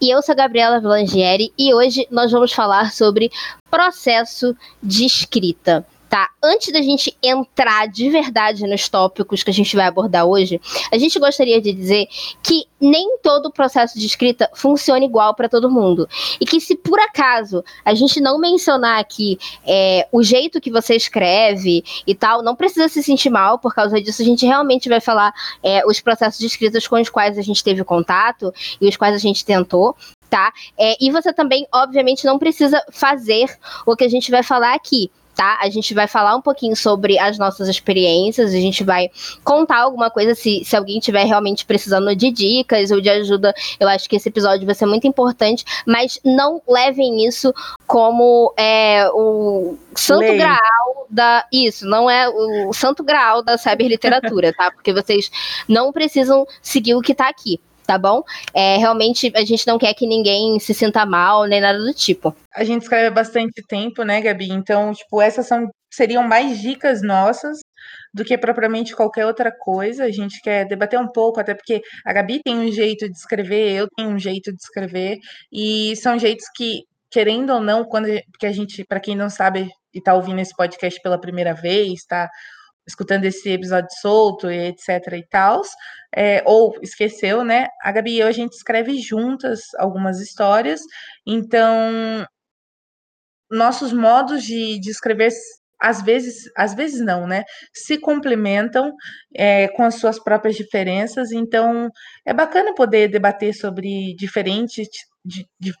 E eu sou a Gabriela Vilangieri e hoje nós vamos falar sobre processo de escrita tá? Antes da gente entrar de verdade nos tópicos que a gente vai abordar hoje, a gente gostaria de dizer que nem todo o processo de escrita funciona igual para todo mundo. E que se por acaso a gente não mencionar aqui é, o jeito que você escreve e tal, não precisa se sentir mal por causa disso. A gente realmente vai falar é, os processos de escrita com os quais a gente teve contato e os quais a gente tentou tá? É, e você também, obviamente, não precisa fazer o que a gente vai falar aqui tá? A gente vai falar um pouquinho sobre as nossas experiências, a gente vai contar alguma coisa se, se alguém estiver realmente precisando de dicas ou de ajuda. Eu acho que esse episódio vai ser muito importante, mas não levem isso como é, o santo Lei. graal da. Isso, não é o santo graal da cyberliteratura, tá? Porque vocês não precisam seguir o que tá aqui tá bom? É, realmente a gente não quer que ninguém se sinta mal, nem nada do tipo. A gente escreve há bastante tempo, né, Gabi? Então, tipo, essas são seriam mais dicas nossas do que propriamente qualquer outra coisa. A gente quer debater um pouco, até porque a Gabi tem um jeito de escrever, eu tenho um jeito de escrever, e são jeitos que, querendo ou não, quando porque a gente, para quem não sabe e tá ouvindo esse podcast pela primeira vez, tá escutando esse episódio solto e etc e tal, é, ou esqueceu, né? A Gabi e eu, a gente escreve juntas algumas histórias, então nossos modos de, de escrever às vezes, às vezes não, né? Se complementam é, com as suas próprias diferenças, então é bacana poder debater sobre diferentes de, de,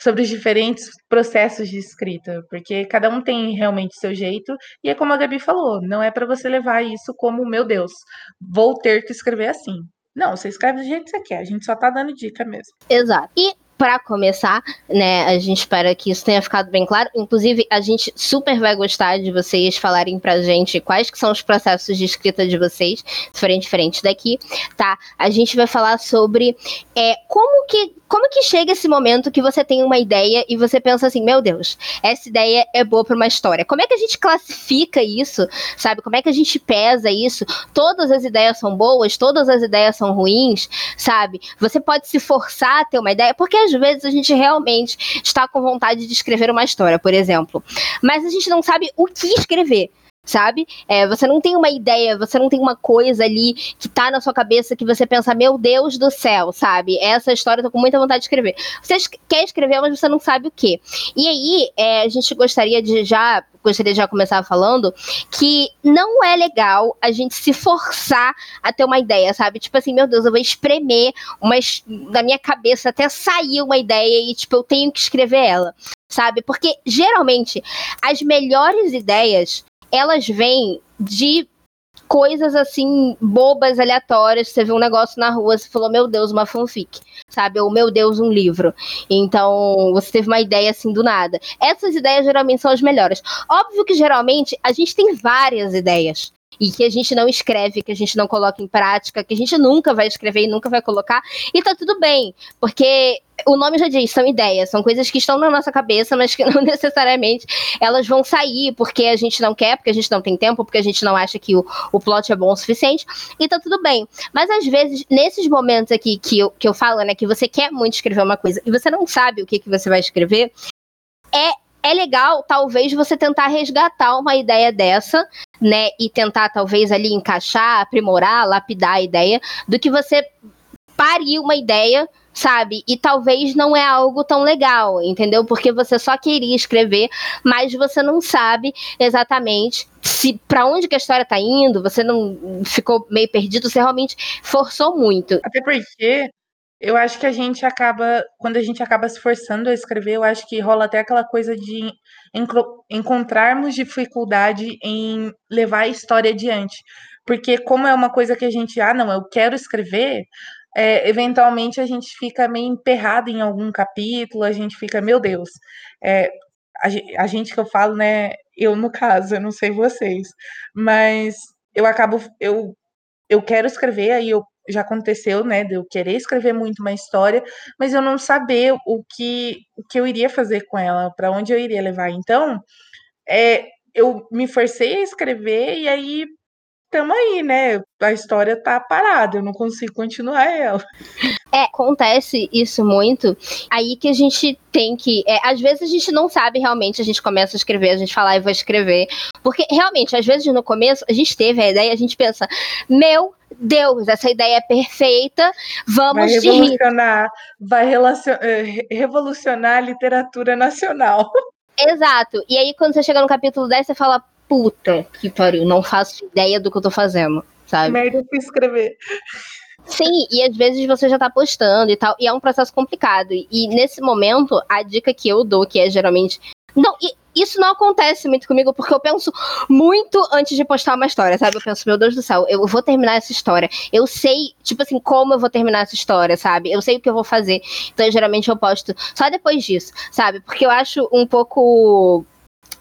sobre os diferentes processos de escrita, porque cada um tem realmente seu jeito, e é como a Gabi falou, não é para você levar isso como, meu Deus, vou ter que escrever assim. Não, você escreve do jeito que você quer, a gente só tá dando dica mesmo. Exato. E para começar, né, a gente espera que isso tenha ficado bem claro. Inclusive, a gente super vai gostar de vocês falarem pra gente quais que são os processos de escrita de vocês, se forem diferentes daqui, tá? A gente vai falar sobre é, como que como que chega esse momento que você tem uma ideia e você pensa assim, meu Deus, essa ideia é boa para uma história? Como é que a gente classifica isso, sabe? Como é que a gente pesa isso? Todas as ideias são boas, todas as ideias são ruins, sabe? Você pode se forçar a ter uma ideia, porque às vezes a gente realmente está com vontade de escrever uma história, por exemplo, mas a gente não sabe o que escrever sabe? É, você não tem uma ideia, você não tem uma coisa ali que tá na sua cabeça que você pensa, meu Deus do céu, sabe? Essa história eu tô com muita vontade de escrever. Você quer escrever, mas você não sabe o que. E aí, é, a gente gostaria de já gostaria de já começar falando que não é legal a gente se forçar a ter uma ideia, sabe? Tipo assim, meu Deus, eu vou espremer da minha cabeça até sair uma ideia e, tipo, eu tenho que escrever ela, sabe? Porque geralmente as melhores ideias elas vêm de coisas assim, bobas, aleatórias. Você viu um negócio na rua, você falou, meu Deus, uma fanfic, sabe? Ou meu Deus, um livro. Então, você teve uma ideia assim do nada. Essas ideias geralmente são as melhores. Óbvio que geralmente a gente tem várias ideias e que a gente não escreve, que a gente não coloca em prática, que a gente nunca vai escrever e nunca vai colocar, e tá tudo bem, porque o nome já diz, são ideias, são coisas que estão na nossa cabeça, mas que não necessariamente elas vão sair porque a gente não quer, porque a gente não tem tempo, porque a gente não acha que o, o plot é bom o suficiente, e tá tudo bem. Mas às vezes, nesses momentos aqui que eu, que eu falo, né, que você quer muito escrever uma coisa e você não sabe o que, que você vai escrever, é é legal, talvez, você tentar resgatar uma ideia dessa, né? E tentar, talvez, ali encaixar, aprimorar, lapidar a ideia, do que você parir uma ideia sabe? E talvez não é algo tão legal, entendeu? Porque você só queria escrever, mas você não sabe exatamente se para onde que a história tá indo, você não ficou meio perdido, você realmente forçou muito. Até porque eu acho que a gente acaba, quando a gente acaba se forçando a escrever, eu acho que rola até aquela coisa de encontrarmos dificuldade em levar a história adiante. Porque como é uma coisa que a gente, ah, não, eu quero escrever, é, eventualmente a gente fica meio emperrado em algum capítulo, a gente fica, meu Deus, é, a, a, gente que eu falo, né? Eu no caso, eu não sei vocês, mas eu acabo, eu, eu quero escrever, aí eu já aconteceu, né, de eu querer escrever muito uma história, mas eu não saber o que, o que eu iria fazer com ela, para onde eu iria levar. Então, é, eu me forcei a escrever e aí estamos aí, né? A história tá parada, eu não consigo continuar ela. É, acontece isso muito. Aí que a gente tem que. É, às vezes a gente não sabe realmente, a gente começa a escrever, a gente fala, e ah, vou escrever. Porque realmente, às vezes no começo, a gente teve a ideia, a gente pensa, meu Deus, essa ideia é perfeita, vamos vai revolucionar, vai eh, revolucionar a literatura nacional. Exato. E aí, quando você chega no capítulo 10, você fala, puta que pariu, não faço ideia do que eu tô fazendo, sabe? Merda, eu fui escrever. Sim, e às vezes você já tá postando e tal, e é um processo complicado. E nesse momento, a dica que eu dou, que é geralmente. Não, e isso não acontece muito comigo, porque eu penso muito antes de postar uma história, sabe? Eu penso, meu Deus do céu, eu vou terminar essa história. Eu sei, tipo assim, como eu vou terminar essa história, sabe? Eu sei o que eu vou fazer. Então, geralmente, eu posto só depois disso, sabe? Porque eu acho um pouco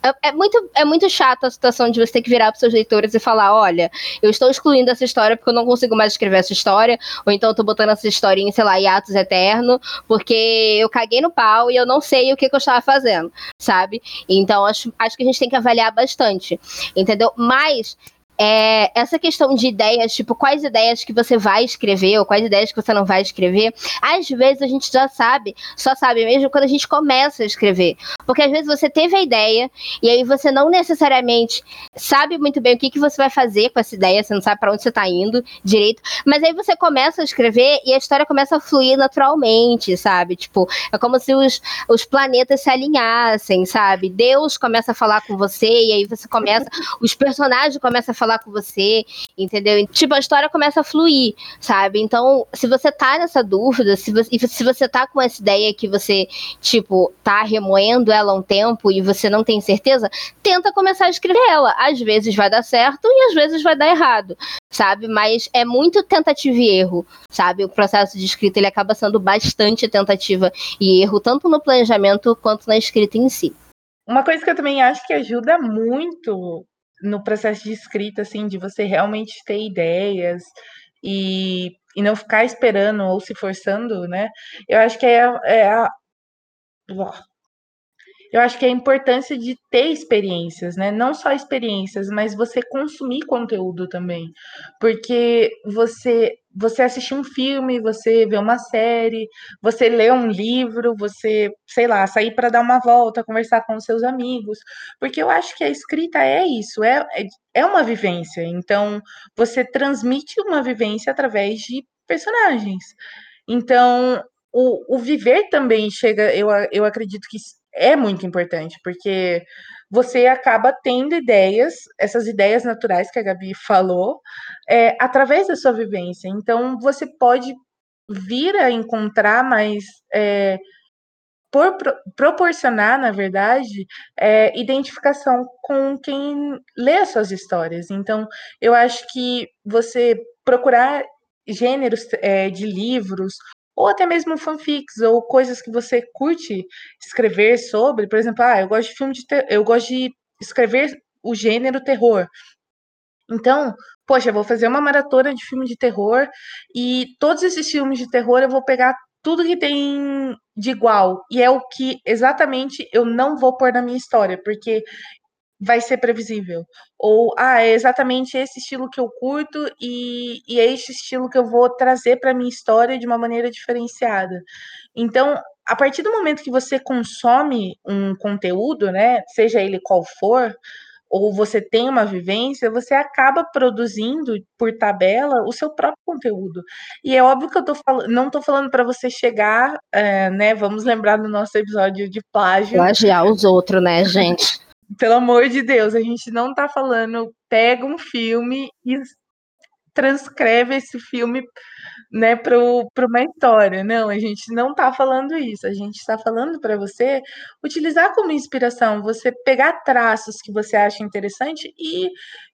é, é, muito, é muito chato a situação de você ter que virar para seus leitores e falar: olha, eu estou excluindo essa história porque eu não consigo mais escrever essa história, ou então eu tô botando essa história em, sei lá, hiatos eterno, porque eu caguei no pau e eu não sei o que, que eu estava fazendo, sabe? Então acho, acho que a gente tem que avaliar bastante, entendeu? Mas é, essa questão de ideias, tipo, quais ideias que você vai escrever ou quais ideias que você não vai escrever, às vezes a gente já sabe, só sabe mesmo quando a gente começa a escrever. Porque às vezes você teve a ideia e aí você não necessariamente sabe muito bem o que, que você vai fazer com essa ideia, você não sabe para onde você tá indo direito, mas aí você começa a escrever e a história começa a fluir naturalmente, sabe? Tipo, é como se os, os planetas se alinhassem, sabe? Deus começa a falar com você e aí você começa, os personagens começam a falar falar com você, entendeu? Tipo, a história começa a fluir, sabe? Então, se você tá nessa dúvida, se você, se você tá com essa ideia que você, tipo, tá remoendo ela um tempo e você não tem certeza, tenta começar a escrever ela. Às vezes vai dar certo e às vezes vai dar errado, sabe? Mas é muito tentativa e erro, sabe? O processo de escrita ele acaba sendo bastante tentativa e erro, tanto no planejamento quanto na escrita em si. Uma coisa que eu também acho que ajuda muito no processo de escrita, assim, de você realmente ter ideias e, e não ficar esperando ou se forçando, né? Eu acho que é, é a. Eu acho que é a importância de ter experiências, né? Não só experiências, mas você consumir conteúdo também. Porque você você assistir um filme, você ver uma série, você ler um livro, você, sei lá, sair para dar uma volta, conversar com seus amigos, porque eu acho que a escrita é isso, é, é, é uma vivência. Então, você transmite uma vivência através de personagens. Então, o, o viver também chega, eu, eu acredito que é muito importante, porque você acaba tendo ideias, essas ideias naturais que a Gabi falou, é, através da sua vivência. Então, você pode vir a encontrar mais. É, por, proporcionar, na verdade, é, identificação com quem lê as suas histórias. Então, eu acho que você procurar gêneros é, de livros ou até mesmo fanfics, ou coisas que você curte escrever sobre. Por exemplo, ah, eu gosto de filme de ter... eu gosto de escrever o gênero terror. Então, poxa, eu vou fazer uma maratona de filme de terror e todos esses filmes de terror eu vou pegar tudo que tem de igual. E é o que exatamente eu não vou pôr na minha história, porque vai ser previsível. Ou, ah, é exatamente esse estilo que eu curto e, e é esse estilo que eu vou trazer para minha história de uma maneira diferenciada. Então, a partir do momento que você consome um conteúdo, né, seja ele qual for, ou você tem uma vivência, você acaba produzindo por tabela o seu próprio conteúdo. E é óbvio que eu tô falando, não estou falando para você chegar, é, né? Vamos lembrar do nosso episódio de plágio. Plagiar os outros, né, gente? Pelo amor de Deus, a gente não tá falando pega um filme e transcreve esse filme né, para uma história. Não, a gente não está falando isso. A gente está falando para você utilizar como inspiração, você pegar traços que você acha interessante e,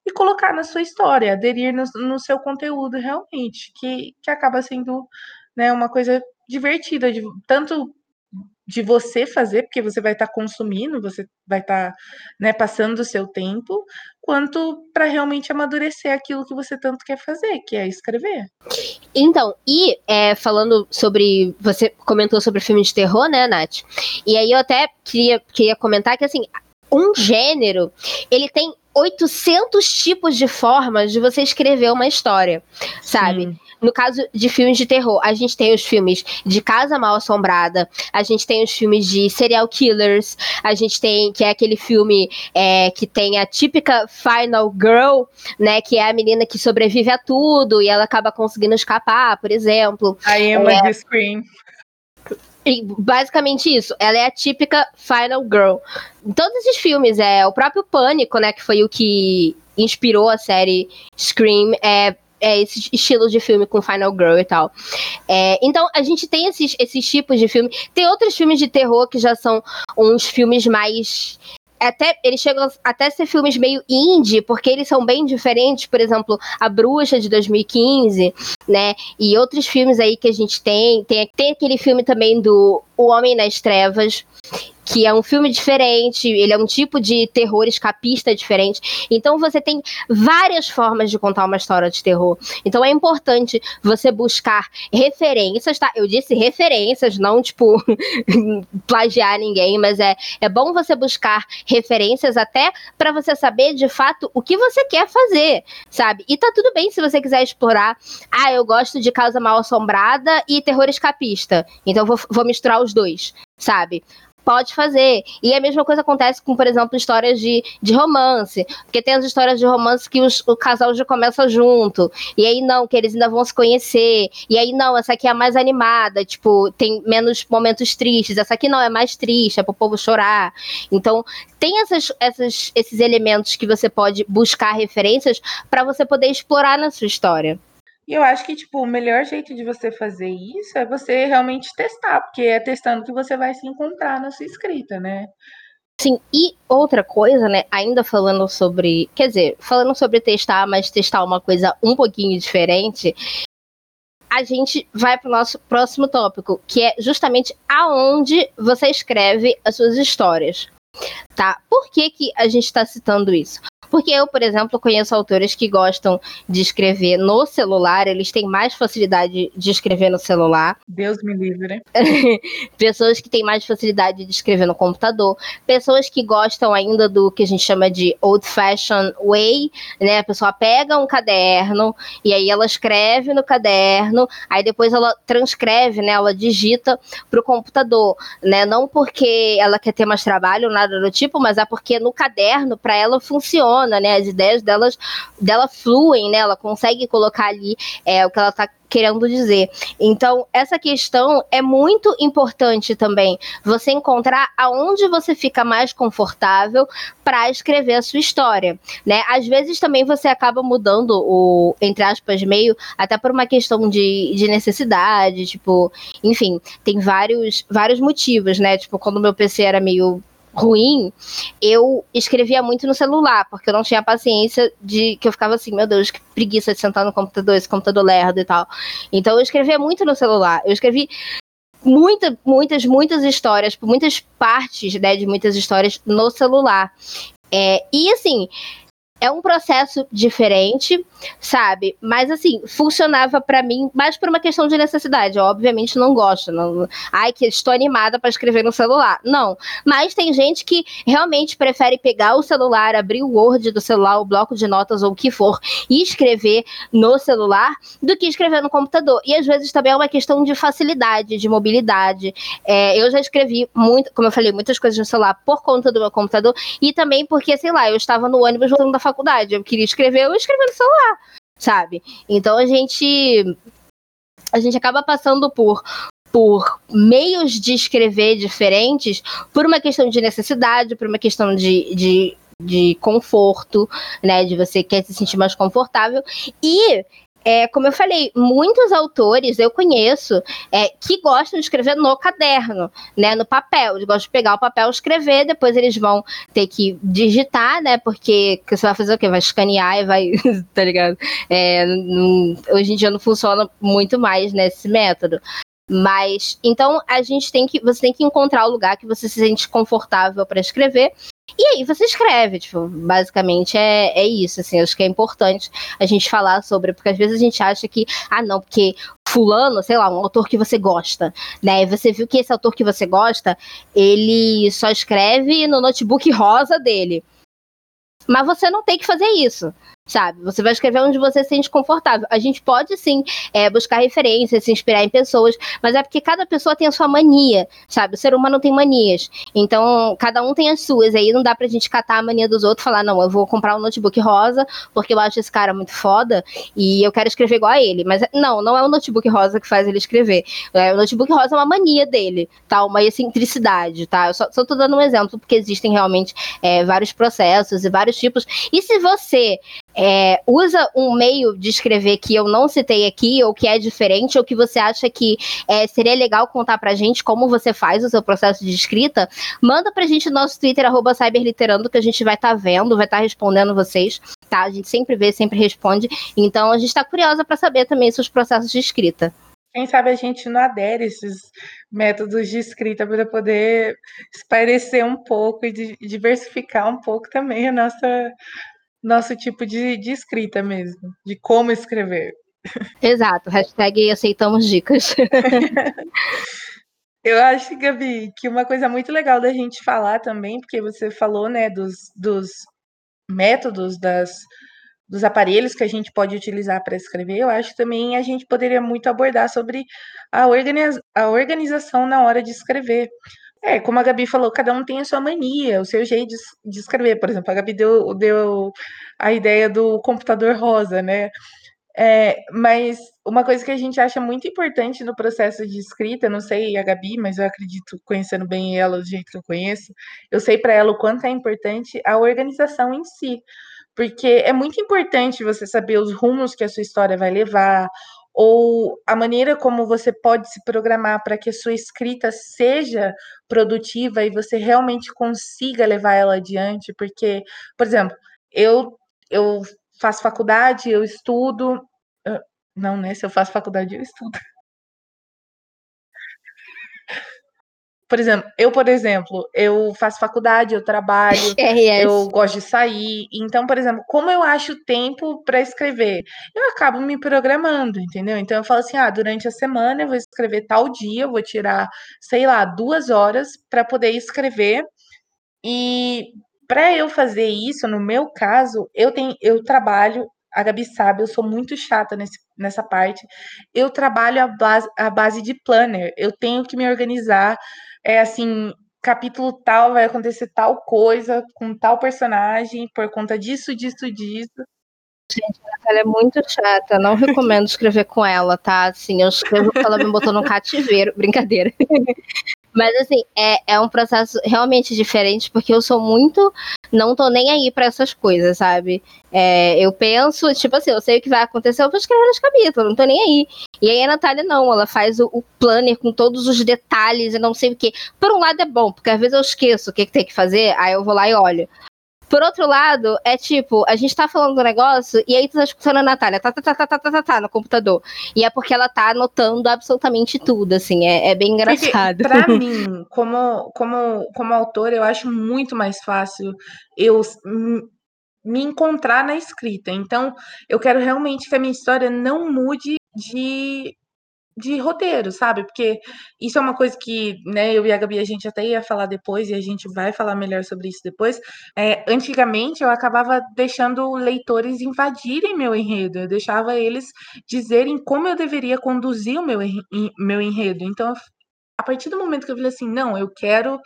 e colocar na sua história, aderir no, no seu conteúdo realmente, que, que acaba sendo né, uma coisa divertida, de, tanto de você fazer, porque você vai estar tá consumindo, você vai estar tá, né, passando o seu tempo, quanto para realmente amadurecer aquilo que você tanto quer fazer, que é escrever. Então, e é, falando sobre. Você comentou sobre filme de terror, né, Nath? E aí eu até queria, queria comentar que, assim, um gênero, ele tem 800 tipos de formas de você escrever uma história, sabe? Sim. No caso de filmes de terror, a gente tem os filmes de Casa Mal Assombrada, a gente tem os filmes de serial killers, a gente tem que é aquele filme é, que tem a típica final girl, né? Que é a menina que sobrevive a tudo e ela acaba conseguindo escapar, por exemplo. A Emma é, de Scream. E basicamente isso, ela é a típica final girl. Em todos esses filmes, é o próprio Pânico, né, que foi o que inspirou a série Scream, é é, esse estilo de filme com Final Girl e tal. É, então, a gente tem esses, esses tipos de filme. Tem outros filmes de terror que já são uns filmes mais até eles chegam até ser filmes meio indie, porque eles são bem diferentes, por exemplo, A Bruxa de 2015, né? E outros filmes aí que a gente tem, tem, tem aquele filme também do O Homem nas Trevas, que é um filme diferente, ele é um tipo de terror escapista diferente. Então você tem várias formas de contar uma história de terror. Então é importante você buscar referências, tá? Eu disse referências, não tipo plagiar ninguém, mas é, é bom você buscar referências até para você saber de fato o que você quer fazer, sabe? E tá tudo bem se você quiser explorar. Ah, eu gosto de Casa Mal Assombrada e terror escapista. Então vou, vou misturar os dois, sabe? Pode fazer. E a mesma coisa acontece com, por exemplo, histórias de, de romance. Porque tem as histórias de romance que os, o casal já começa junto. E aí não, que eles ainda vão se conhecer. E aí não, essa aqui é a mais animada, tipo, tem menos momentos tristes. Essa aqui não é mais triste, é pro povo chorar. Então, tem essas, essas, esses elementos que você pode buscar referências para você poder explorar na sua história. E eu acho que, tipo, o melhor jeito de você fazer isso é você realmente testar, porque é testando que você vai se encontrar na sua escrita, né? Sim, e outra coisa, né, ainda falando sobre, quer dizer, falando sobre testar, mas testar uma coisa um pouquinho diferente, a gente vai para o nosso próximo tópico, que é justamente aonde você escreve as suas histórias. Tá? Por que, que a gente está citando isso? Porque eu, por exemplo, conheço autores que gostam de escrever no celular, eles têm mais facilidade de escrever no celular. Deus me livre. pessoas que têm mais facilidade de escrever no computador, pessoas que gostam ainda do que a gente chama de old fashioned way, né? A pessoa pega um caderno e aí ela escreve no caderno, aí depois ela transcreve, né? Ela digita para o computador, né? Não porque ela quer ter mais trabalho, nada do tipo, mas é porque no caderno para ela funciona funciona, né? As ideias delas, dela fluem, né? Ela consegue colocar ali é, o que ela está querendo dizer. Então, essa questão é muito importante também. Você encontrar aonde você fica mais confortável para escrever a sua história, né? Às vezes também você acaba mudando o, entre aspas, meio, até por uma questão de, de necessidade, tipo, enfim, tem vários, vários motivos, né? Tipo, quando meu PC era meio ruim, eu escrevia muito no celular, porque eu não tinha paciência de que eu ficava assim, meu Deus, que preguiça de sentar no computador, esse computador lerdo e tal. Então eu escrevia muito no celular. Eu escrevi muita, muitas, muitas histórias, muitas partes né, de muitas histórias no celular. É, e assim, é um processo diferente, sabe? Mas assim, funcionava para mim mais por uma questão de necessidade. Eu, obviamente não gosto, não, ai que estou animada para escrever no celular. Não, mas tem gente que realmente prefere pegar o celular, abrir o Word do celular, o bloco de notas ou o que for e escrever no celular do que escrever no computador. E às vezes também é uma questão de facilidade, de mobilidade. É, eu já escrevi muito, como eu falei, muitas coisas no celular por conta do meu computador e também porque, sei lá, eu estava no ônibus voltando da faculdade faculdade. Eu queria escrever, eu escrevi no celular, sabe? Então a gente a gente acaba passando por por meios de escrever diferentes por uma questão de necessidade, por uma questão de, de, de conforto, né? De você quer se sentir mais confortável. E é, como eu falei, muitos autores eu conheço é, que gostam de escrever no caderno, né, no papel. Eles gostam de pegar o papel, escrever, depois eles vão ter que digitar, né, porque você vai fazer o quê? Vai escanear e vai, tá ligado? É, não, hoje em dia não funciona muito mais nesse método. Mas então a gente tem que você tem que encontrar o lugar que você se sente confortável para escrever e aí você escreve, tipo, basicamente é, é isso, assim, acho que é importante a gente falar sobre, porque às vezes a gente acha que, ah, não, porque fulano, sei lá, um autor que você gosta, né, e você viu que esse autor que você gosta, ele só escreve no notebook rosa dele. Mas você não tem que fazer isso sabe? Você vai escrever onde você se sente confortável. A gente pode sim é, buscar referências, se inspirar em pessoas, mas é porque cada pessoa tem a sua mania, sabe? O ser humano tem manias. Então, cada um tem as suas. Aí não dá pra gente catar a mania dos outros e falar, não, eu vou comprar um notebook rosa porque eu acho esse cara muito foda e eu quero escrever igual a ele. Mas não, não é o notebook rosa que faz ele escrever. É, o notebook rosa é uma mania dele, tá? Uma excentricidade, tá? Eu só, só tô dando um exemplo porque existem realmente é, vários processos e vários tipos. E se você é, usa um meio de escrever que eu não citei aqui, ou que é diferente, ou que você acha que é, seria legal contar pra gente como você faz o seu processo de escrita, manda pra gente no nosso Twitter, arroba cyberliterando, que a gente vai estar tá vendo, vai estar tá respondendo vocês, tá? A gente sempre vê, sempre responde. Então a gente tá curiosa para saber também seus processos de escrita. Quem sabe a gente não adere esses métodos de escrita para poder esparecer um pouco e diversificar um pouco também a nossa, nosso tipo de, de escrita mesmo, de como escrever. Exato, hashtag aceitamos dicas. Eu acho, Gabi, que uma coisa muito legal da gente falar também, porque você falou, né, dos, dos métodos, das, dos aparelhos que a gente pode utilizar para escrever, eu acho que também a gente poderia muito abordar sobre a, organiza a organização na hora de escrever. É, como a Gabi falou, cada um tem a sua mania, o seu jeito de, de escrever. Por exemplo, a Gabi deu, deu a ideia do computador rosa, né? É, mas uma coisa que a gente acha muito importante no processo de escrita, não sei a Gabi, mas eu acredito, conhecendo bem ela do jeito que eu conheço, eu sei para ela o quanto é importante a organização em si. Porque é muito importante você saber os rumos que a sua história vai levar, ou a maneira como você pode se programar para que a sua escrita seja produtiva e você realmente consiga levar ela adiante, porque, por exemplo, eu eu faço faculdade, eu estudo, não, né? Se eu faço faculdade, eu estudo. Por exemplo, eu, por exemplo, eu faço faculdade, eu trabalho, é, eu gosto de sair. Então, por exemplo, como eu acho tempo para escrever? Eu acabo me programando, entendeu? Então eu falo assim: ah, durante a semana eu vou escrever tal dia, eu vou tirar, sei lá, duas horas para poder escrever. E para eu fazer isso, no meu caso, eu tenho, eu trabalho a Gabi sabe, eu sou muito chata nesse, nessa parte. Eu trabalho à base, à base de planner. Eu tenho que me organizar é assim, capítulo tal vai acontecer tal coisa com tal personagem por conta disso, disso, disso. Gente, a Natália é muito chata, não recomendo escrever com ela, tá? Assim, eu escrevo porque ela me botou no cativeiro, brincadeira. Mas assim, é, é um processo realmente diferente, porque eu sou muito. Não tô nem aí para essas coisas, sabe? É, eu penso, tipo assim, eu sei o que vai acontecer, eu vou escrever nos capítulos, não tô nem aí. E aí a Natália não, ela faz o, o, planner com todos os detalhes e não sei o que. Por um lado é bom, porque às vezes eu esqueço o que, que tem que fazer, aí eu vou lá e olho. Por outro lado, é tipo, a gente tá falando do negócio e aí tu tá escutando a Natália, tá, tá, tá, tá, tá, tá, tá, tá no computador. E é porque ela tá anotando absolutamente tudo, assim, é, é bem engraçado. Porque, pra mim, como, como, como autor, eu acho muito mais fácil eu me encontrar na escrita. Então, eu quero realmente que a minha história não mude de de roteiro, sabe? Porque isso é uma coisa que, né, eu e a Gabi a gente até ia falar depois e a gente vai falar melhor sobre isso depois. É, antigamente eu acabava deixando leitores invadirem meu enredo, eu deixava eles dizerem como eu deveria conduzir o meu, meu enredo. Então, a partir do momento que eu falei assim, não, eu quero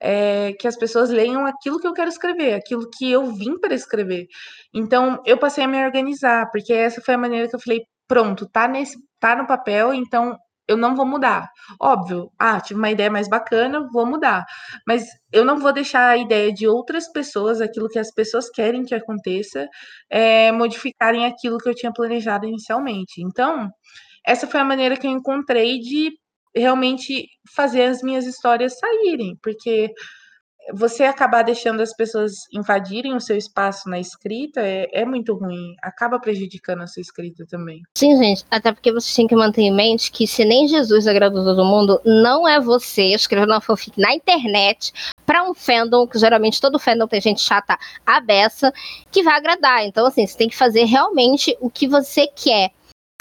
é, que as pessoas leiam aquilo que eu quero escrever, aquilo que eu vim para escrever. Então, eu passei a me organizar, porque essa foi a maneira que eu falei, pronto, tá nesse tá no papel, então eu não vou mudar. Óbvio, ah, tive uma ideia mais bacana, vou mudar. Mas eu não vou deixar a ideia de outras pessoas, aquilo que as pessoas querem que aconteça, é, modificarem aquilo que eu tinha planejado inicialmente. Então, essa foi a maneira que eu encontrei de realmente fazer as minhas histórias saírem, porque você acabar deixando as pessoas invadirem o seu espaço na escrita é, é, muito ruim, acaba prejudicando a sua escrita também. Sim, gente, até porque você tem que manter em mente que se nem Jesus agradou todo mundo, não é você escrevendo uma fanfic na internet para um fandom, que geralmente todo fandom tem gente chata a beça, que vai agradar. Então, assim, você tem que fazer realmente o que você quer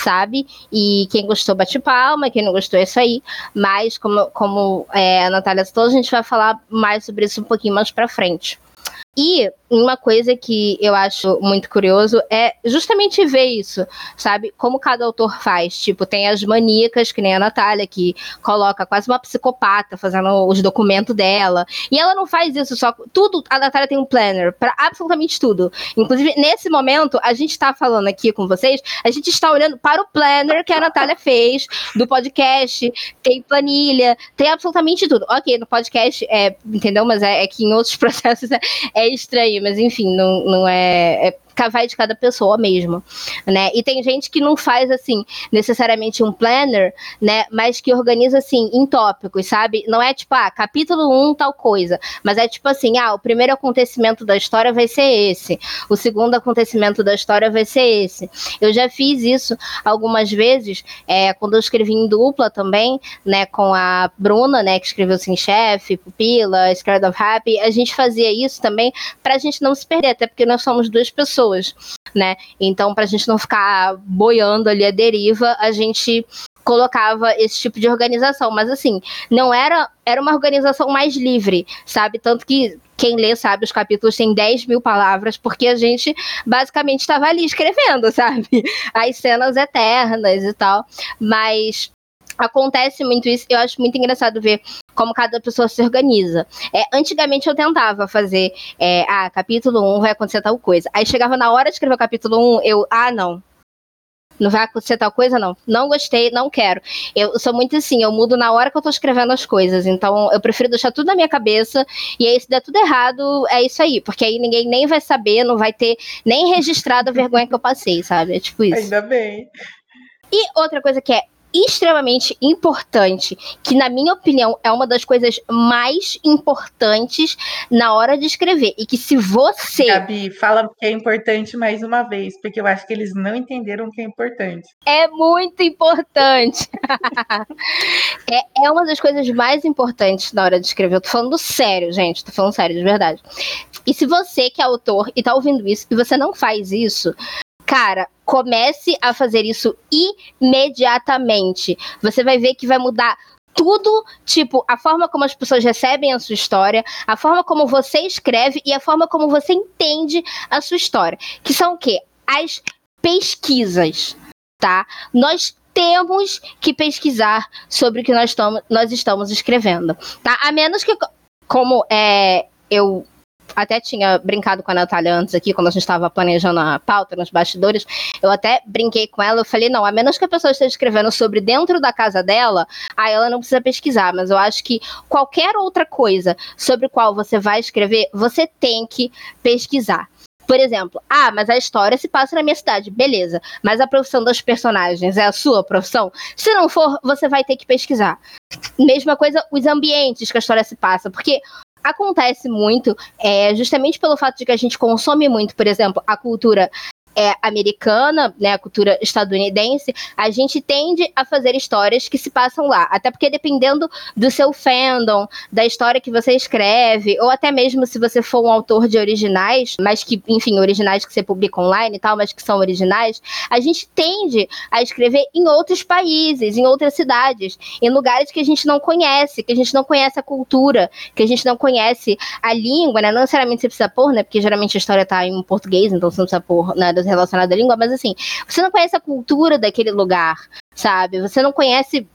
sabe? E quem gostou, bate palma, quem não gostou, é isso aí. Mas, como, como é, a Natália citou, a gente vai falar mais sobre isso um pouquinho mais pra frente. E uma coisa que eu acho muito curioso é justamente ver isso, sabe? Como cada autor faz. Tipo, tem as maníacas, que nem a Natália, que coloca quase uma psicopata fazendo os documentos dela. E ela não faz isso só. Tudo, a Natália tem um planner para absolutamente tudo. Inclusive, nesse momento, a gente tá falando aqui com vocês, a gente está olhando para o planner que a Natália fez do podcast. Tem planilha, tem absolutamente tudo. Ok, no podcast, é, entendeu? Mas é, é que em outros processos é, é estranho mas enfim, não, não é, é vai de cada pessoa mesmo, né? E tem gente que não faz assim necessariamente um planner, né? Mas que organiza assim em tópicos, sabe? Não é tipo, ah, capítulo 1 um, tal coisa, mas é tipo assim, ah, o primeiro acontecimento da história vai ser esse, o segundo acontecimento da história vai ser esse. Eu já fiz isso algumas vezes, é, quando eu escrevi em dupla também, né, com a Bruna, né, que escreveu Sim Chefe, Pupila, Scared of Happy, a gente fazia isso também pra gente não se perder, até porque nós somos duas pessoas pessoas, né? Então, para a gente não ficar boiando ali a deriva, a gente colocava esse tipo de organização, mas assim, não era era uma organização mais livre, sabe? Tanto que quem lê sabe, os capítulos têm 10 mil palavras, porque a gente basicamente estava ali escrevendo, sabe? As cenas eternas e tal. Mas acontece muito isso, eu acho muito engraçado ver como cada pessoa se organiza. É, antigamente eu tentava fazer, é, ah, capítulo 1 vai acontecer tal coisa. Aí chegava na hora de escrever o capítulo 1, eu, ah, não. Não vai acontecer tal coisa, não. Não gostei, não quero. Eu sou muito assim, eu mudo na hora que eu tô escrevendo as coisas. Então, eu prefiro deixar tudo na minha cabeça. E aí, se der tudo errado, é isso aí. Porque aí ninguém nem vai saber, não vai ter nem registrado a vergonha que eu passei, sabe? É tipo isso. Ainda bem. E outra coisa que é extremamente importante, que na minha opinião é uma das coisas mais importantes na hora de escrever e que se você Gabi, fala que é importante mais uma vez, porque eu acho que eles não entenderam o que é importante. É muito importante. é, é uma das coisas mais importantes na hora de escrever. Eu tô falando sério, gente, tô falando sério de verdade. E se você que é autor e tá ouvindo isso e você não faz isso, cara, comece a fazer isso imediatamente. Você vai ver que vai mudar tudo, tipo, a forma como as pessoas recebem a sua história, a forma como você escreve e a forma como você entende a sua história. Que são o quê? As pesquisas, tá? Nós temos que pesquisar sobre o que nós, nós estamos escrevendo, tá? A menos que, como é, eu até tinha brincado com a Natália antes aqui, quando a gente estava planejando a pauta nos bastidores, eu até brinquei com ela, eu falei, não, a menos que a pessoa esteja escrevendo sobre dentro da casa dela, aí ela não precisa pesquisar, mas eu acho que qualquer outra coisa sobre qual você vai escrever, você tem que pesquisar. Por exemplo, ah, mas a história se passa na minha cidade, beleza. Mas a profissão dos personagens é a sua profissão? Se não for, você vai ter que pesquisar. Mesma coisa, os ambientes que a história se passa, porque acontece muito, é, justamente pelo fato de que a gente consome muito, por exemplo, a cultura é, americana, né, a cultura estadunidense, a gente tende a fazer histórias que se passam lá. Até porque dependendo do seu fandom, da história que você escreve, ou até mesmo se você for um autor de originais, mas que, enfim, originais que você publica online e tal, mas que são originais, a gente tende a escrever em outros países, em outras cidades, em lugares que a gente não conhece, que a gente não conhece a cultura, que a gente não conhece a língua, né? Não necessariamente você precisa pôr, né? Porque geralmente a história tá em português, então você não precisa pôr nada relacionadas à língua, mas assim, você não conhece a cultura daquele lugar, sabe? Você não conhece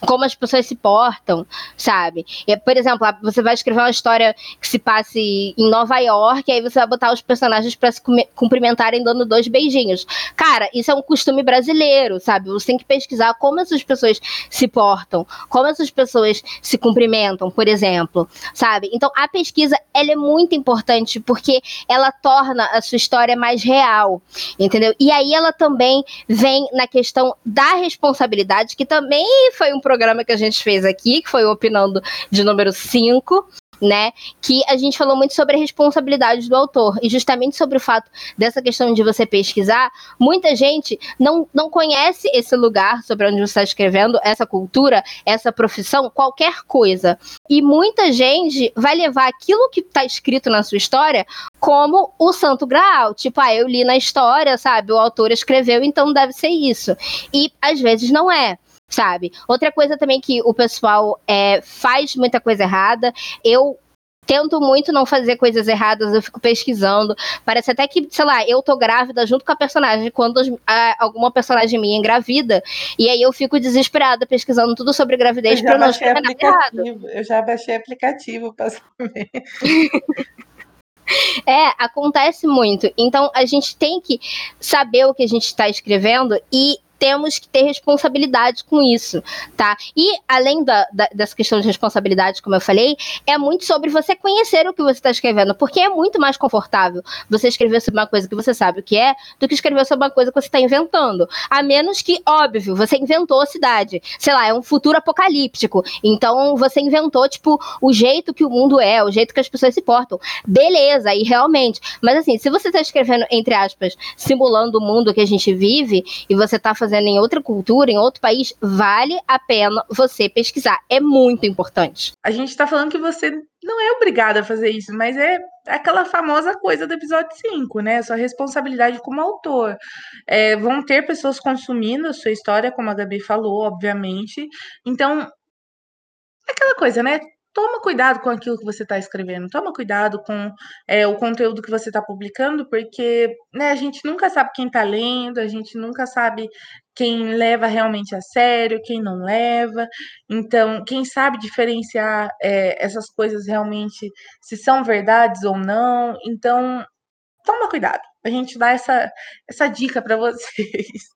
como as pessoas se portam, sabe? E, por exemplo, você vai escrever uma história que se passe em Nova York, aí você vai botar os personagens para se cumprimentarem dando dois beijinhos. Cara, isso é um costume brasileiro, sabe? Você tem que pesquisar como essas pessoas se portam, como essas pessoas se cumprimentam, por exemplo, sabe? Então, a pesquisa, ela é muito importante porque ela torna a sua história mais real, entendeu? E aí ela também vem na questão da responsabilidade, que também foi um programa que a gente fez aqui, que foi o Opinando de número 5, né? Que a gente falou muito sobre a responsabilidade do autor e justamente sobre o fato dessa questão de você pesquisar. Muita gente não, não conhece esse lugar sobre onde você está escrevendo, essa cultura, essa profissão, qualquer coisa. E muita gente vai levar aquilo que está escrito na sua história como o santo graal. Tipo, ah, eu li na história, sabe? O autor escreveu, então deve ser isso. E às vezes não é sabe? Outra coisa também que o pessoal é, faz muita coisa errada. Eu tento muito não fazer coisas erradas, eu fico pesquisando. Parece até que, sei lá, eu tô grávida junto com a personagem, quando a, alguma personagem minha engravida, e aí eu fico desesperada pesquisando tudo sobre gravidez para não escrever nada errado. Eu já baixei aplicativo para saber. É, acontece muito. Então a gente tem que saber o que a gente está escrevendo e temos que ter responsabilidade com isso, tá? E além da, da, dessa questão de responsabilidade, como eu falei, é muito sobre você conhecer o que você está escrevendo, porque é muito mais confortável você escrever sobre uma coisa que você sabe o que é, do que escrever sobre uma coisa que você está inventando. A menos que, óbvio, você inventou a cidade. Sei lá, é um futuro apocalíptico. Então você inventou, tipo, o jeito que o mundo é, o jeito que as pessoas se portam. Beleza, e realmente. Mas assim, se você está escrevendo, entre aspas, simulando o mundo que a gente vive, e você está fazendo fazendo em outra cultura, em outro país, vale a pena você pesquisar. É muito importante. A gente está falando que você não é obrigada a fazer isso, mas é aquela famosa coisa do episódio 5, né? Sua responsabilidade como autor. É, vão ter pessoas consumindo a sua história, como a Gabi falou, obviamente. Então, é aquela coisa, né? Toma cuidado com aquilo que você está escrevendo, toma cuidado com é, o conteúdo que você está publicando, porque né, a gente nunca sabe quem está lendo, a gente nunca sabe quem leva realmente a sério, quem não leva. Então, quem sabe diferenciar é, essas coisas realmente se são verdades ou não. Então, toma cuidado. A gente dá essa, essa dica para vocês.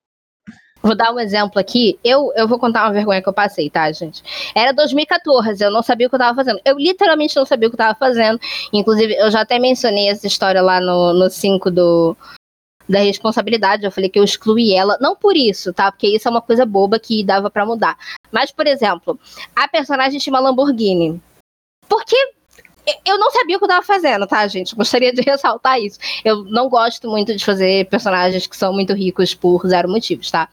Vou dar um exemplo aqui. Eu, eu vou contar uma vergonha que eu passei, tá, gente? Era 2014, eu não sabia o que eu tava fazendo. Eu literalmente não sabia o que eu tava fazendo. Inclusive, eu já até mencionei essa história lá no 5 do, da responsabilidade. Eu falei que eu excluí ela, não por isso, tá? Porque isso é uma coisa boba que dava para mudar. Mas, por exemplo, a personagem chama Lamborghini. Por que eu não sabia o que eu tava fazendo, tá, gente? Gostaria de ressaltar isso. Eu não gosto muito de fazer personagens que são muito ricos por zero motivos, tá?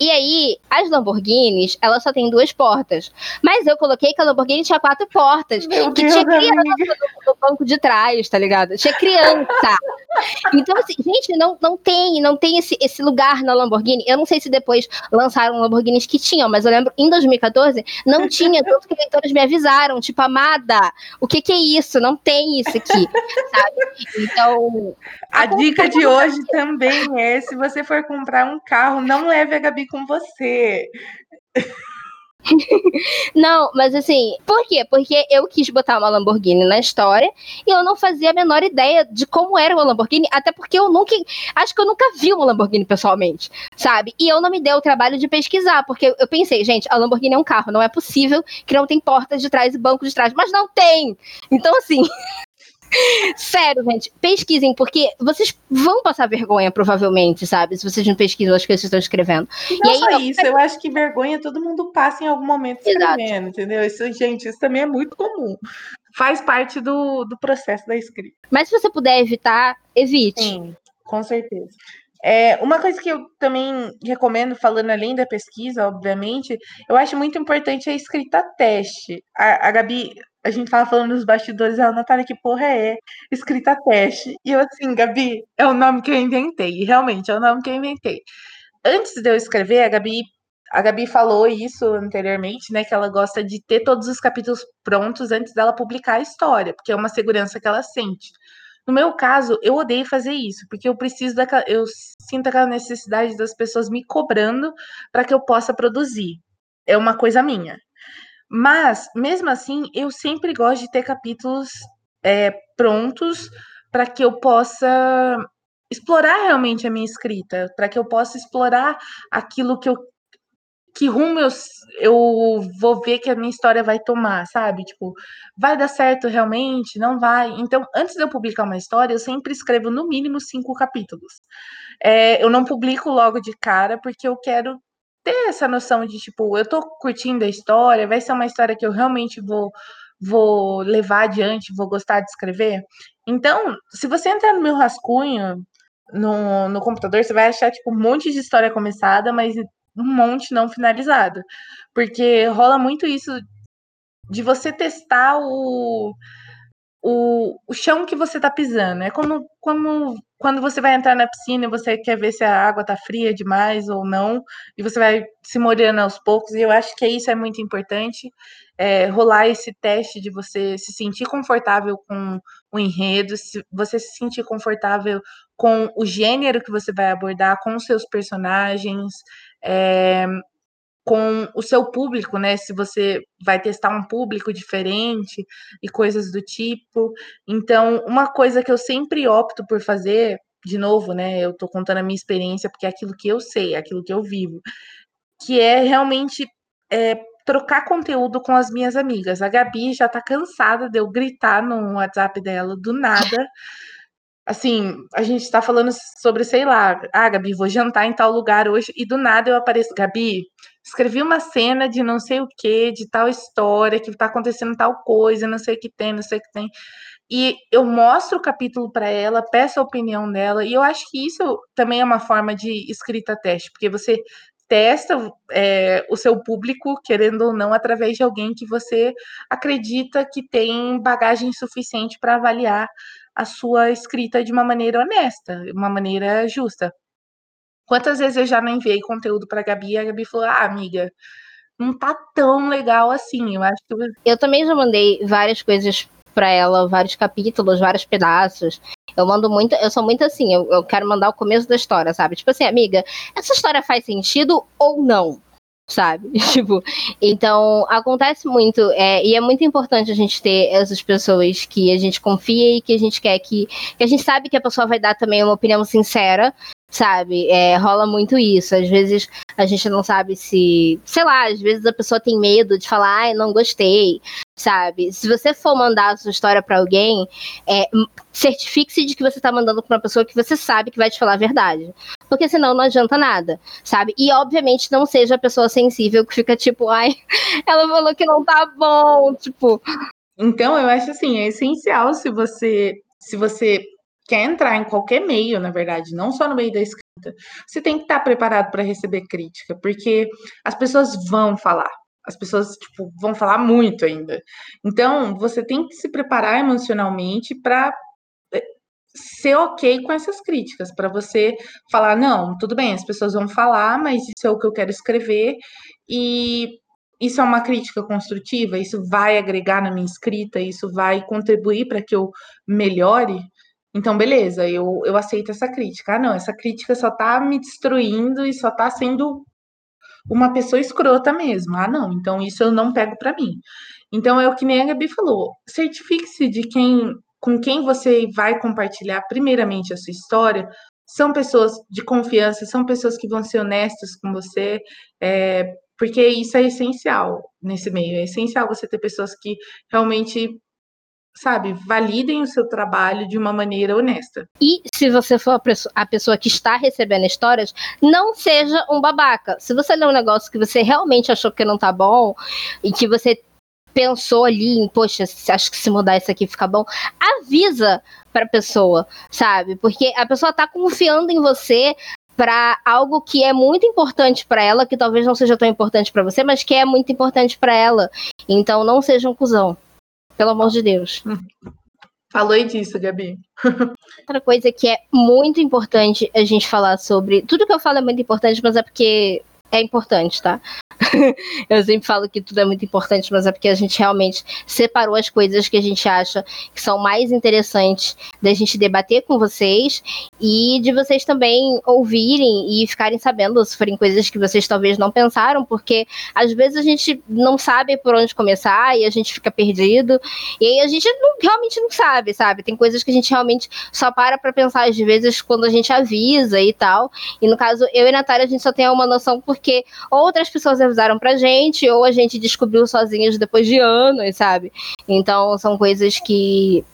E aí, as Lamborghinis, ela só tem duas portas. Mas eu coloquei que a Lamborghini tinha quatro portas. Meu que Deus tinha criança no, no, banco de trás, tá ligado? Tinha criança. então, assim, gente, não, não tem, não tem esse, esse lugar na Lamborghini. Eu não sei se depois lançaram Lamborghinis que tinham, mas eu lembro, em 2014, não tinha, tanto que leitores me avisaram, tipo, amada, o que que é isso? Não tem isso aqui, sabe? Então... A dica de hoje também é, se você for comprar um carro, não leve a Gabi com você. não, mas assim, por quê? Porque eu quis botar uma Lamborghini na história e eu não fazia a menor ideia de como era uma Lamborghini, até porque eu nunca, acho que eu nunca vi uma Lamborghini pessoalmente, sabe? E eu não me dei o trabalho de pesquisar, porque eu pensei, gente, a Lamborghini é um carro, não é possível que não tem porta de trás e banco de trás, mas não tem. Então assim, Sério, gente, pesquisem, porque vocês vão passar vergonha, provavelmente, sabe? Se vocês não pesquisam as coisas que vocês estão escrevendo. Não e aí, só isso, eu acho que vergonha todo mundo passa em algum momento escrevendo, Exato. entendeu? Isso, gente, isso também é muito comum. Faz parte do, do processo da escrita. Mas se você puder evitar, evite. Sim, com certeza. É, uma coisa que eu também recomendo, falando além da pesquisa, obviamente, eu acho muito importante a escrita teste. A, a Gabi a gente tava falando nos bastidores, ela, Natália, que porra é? Escrita teste. E eu assim, Gabi, é o nome que eu inventei. Realmente, é o nome que eu inventei. Antes de eu escrever, a Gabi, a Gabi falou isso anteriormente, né? Que ela gosta de ter todos os capítulos prontos antes dela publicar a história, porque é uma segurança que ela sente. No meu caso, eu odeio fazer isso, porque eu preciso daquela, eu sinto aquela necessidade das pessoas me cobrando para que eu possa produzir. é uma coisa minha. Mas, mesmo assim, eu sempre gosto de ter capítulos é, prontos para que eu possa explorar realmente a minha escrita, para que eu possa explorar aquilo que eu que rumo eu, eu vou ver que a minha história vai tomar, sabe? Tipo, vai dar certo realmente? Não vai? Então, antes de eu publicar uma história, eu sempre escrevo no mínimo cinco capítulos. É, eu não publico logo de cara, porque eu quero ter essa noção de, tipo, eu tô curtindo a história, vai ser uma história que eu realmente vou, vou levar adiante, vou gostar de escrever. Então, se você entrar no meu rascunho, no, no computador, você vai achar, tipo, um monte de história começada, mas um monte não finalizado. Porque rola muito isso de você testar o, o, o chão que você tá pisando. É como, como quando você vai entrar na piscina e você quer ver se a água tá fria demais ou não, e você vai se molhando aos poucos, e eu acho que isso é muito importante, é, rolar esse teste de você se sentir confortável com o enredo, se você se sentir confortável com o gênero que você vai abordar, com os seus personagens, é, com o seu público, né? Se você vai testar um público diferente e coisas do tipo. Então, uma coisa que eu sempre opto por fazer, de novo, né? Eu tô contando a minha experiência porque é aquilo que eu sei, é aquilo que eu vivo, que é realmente é, trocar conteúdo com as minhas amigas. A Gabi já tá cansada de eu gritar no WhatsApp dela do nada assim, a gente está falando sobre, sei lá, ah, Gabi, vou jantar em tal lugar hoje, e do nada eu apareço, Gabi, escrevi uma cena de não sei o que, de tal história, que está acontecendo tal coisa, não sei o que tem, não sei o que tem. E eu mostro o capítulo para ela, peço a opinião dela, e eu acho que isso também é uma forma de escrita teste, porque você testa é, o seu público, querendo ou não, através de alguém que você acredita que tem bagagem suficiente para avaliar a sua escrita de uma maneira honesta, de uma maneira justa. Quantas vezes eu já não enviei conteúdo para a Gabi e a Gabi falou: Ah, amiga, não tá tão legal assim. Eu acho que. Eu também já mandei várias coisas para ela, vários capítulos, vários pedaços. Eu mando muito, eu sou muito assim, eu, eu quero mandar o começo da história, sabe? Tipo assim, amiga, essa história faz sentido ou não? Sabe? Tipo, então acontece muito, é, e é muito importante a gente ter essas pessoas que a gente confia e que a gente quer que, que a gente sabe que a pessoa vai dar também uma opinião sincera, sabe? É, rola muito isso. Às vezes a gente não sabe se, sei lá, às vezes a pessoa tem medo de falar, ai, não gostei, sabe? Se você for mandar a sua história para alguém, é, certifique-se de que você tá mandando para uma pessoa que você sabe que vai te falar a verdade. Porque senão não adianta nada, sabe? E obviamente não seja a pessoa sensível que fica tipo, ai, ela falou que não tá bom, tipo. Então, eu acho assim, é essencial se você se você quer entrar em qualquer meio, na verdade, não só no meio da escrita, você tem que estar preparado para receber crítica, porque as pessoas vão falar. As pessoas tipo, vão falar muito ainda. Então, você tem que se preparar emocionalmente para eh, ser ok com essas críticas, para você falar, não, tudo bem, as pessoas vão falar, mas isso é o que eu quero escrever, e isso é uma crítica construtiva, isso vai agregar na minha escrita, isso vai contribuir para que eu melhore. Então, beleza, eu, eu aceito essa crítica. Ah, não, essa crítica só tá me destruindo e só tá sendo uma pessoa escrota mesmo. Ah, não, então isso eu não pego para mim. Então, é o que nem a Gabi falou. Certifique-se de quem com quem você vai compartilhar primeiramente a sua história. São pessoas de confiança, são pessoas que vão ser honestas com você, é, porque isso é essencial nesse meio. É essencial você ter pessoas que realmente sabe, validem o seu trabalho de uma maneira honesta. E se você for a pessoa que está recebendo histórias, não seja um babaca. Se você lê um negócio que você realmente achou que não tá bom e que você pensou ali em, poxa, acho que se mudar isso aqui fica bom, avisa para a pessoa, sabe? Porque a pessoa tá confiando em você para algo que é muito importante para ela, que talvez não seja tão importante para você, mas que é muito importante para ela. Então não seja um cuzão. Pelo amor de Deus. Falou disso, Gabi. Outra coisa que é muito importante a gente falar sobre. Tudo que eu falo é muito importante, mas é porque é importante, tá? eu sempre falo que tudo é muito importante, mas é porque a gente realmente separou as coisas que a gente acha que são mais interessantes da gente debater com vocês e de vocês também ouvirem e ficarem sabendo se forem coisas que vocês talvez não pensaram, porque às vezes a gente não sabe por onde começar e a gente fica perdido, e aí a gente não, realmente não sabe, sabe? Tem coisas que a gente realmente só para pra pensar às vezes quando a gente avisa e tal. E no caso, eu e a Natália, a gente só tem uma noção porque outras pessoas avisaram pra gente, ou a gente descobriu sozinhos depois de anos, sabe? Então são coisas que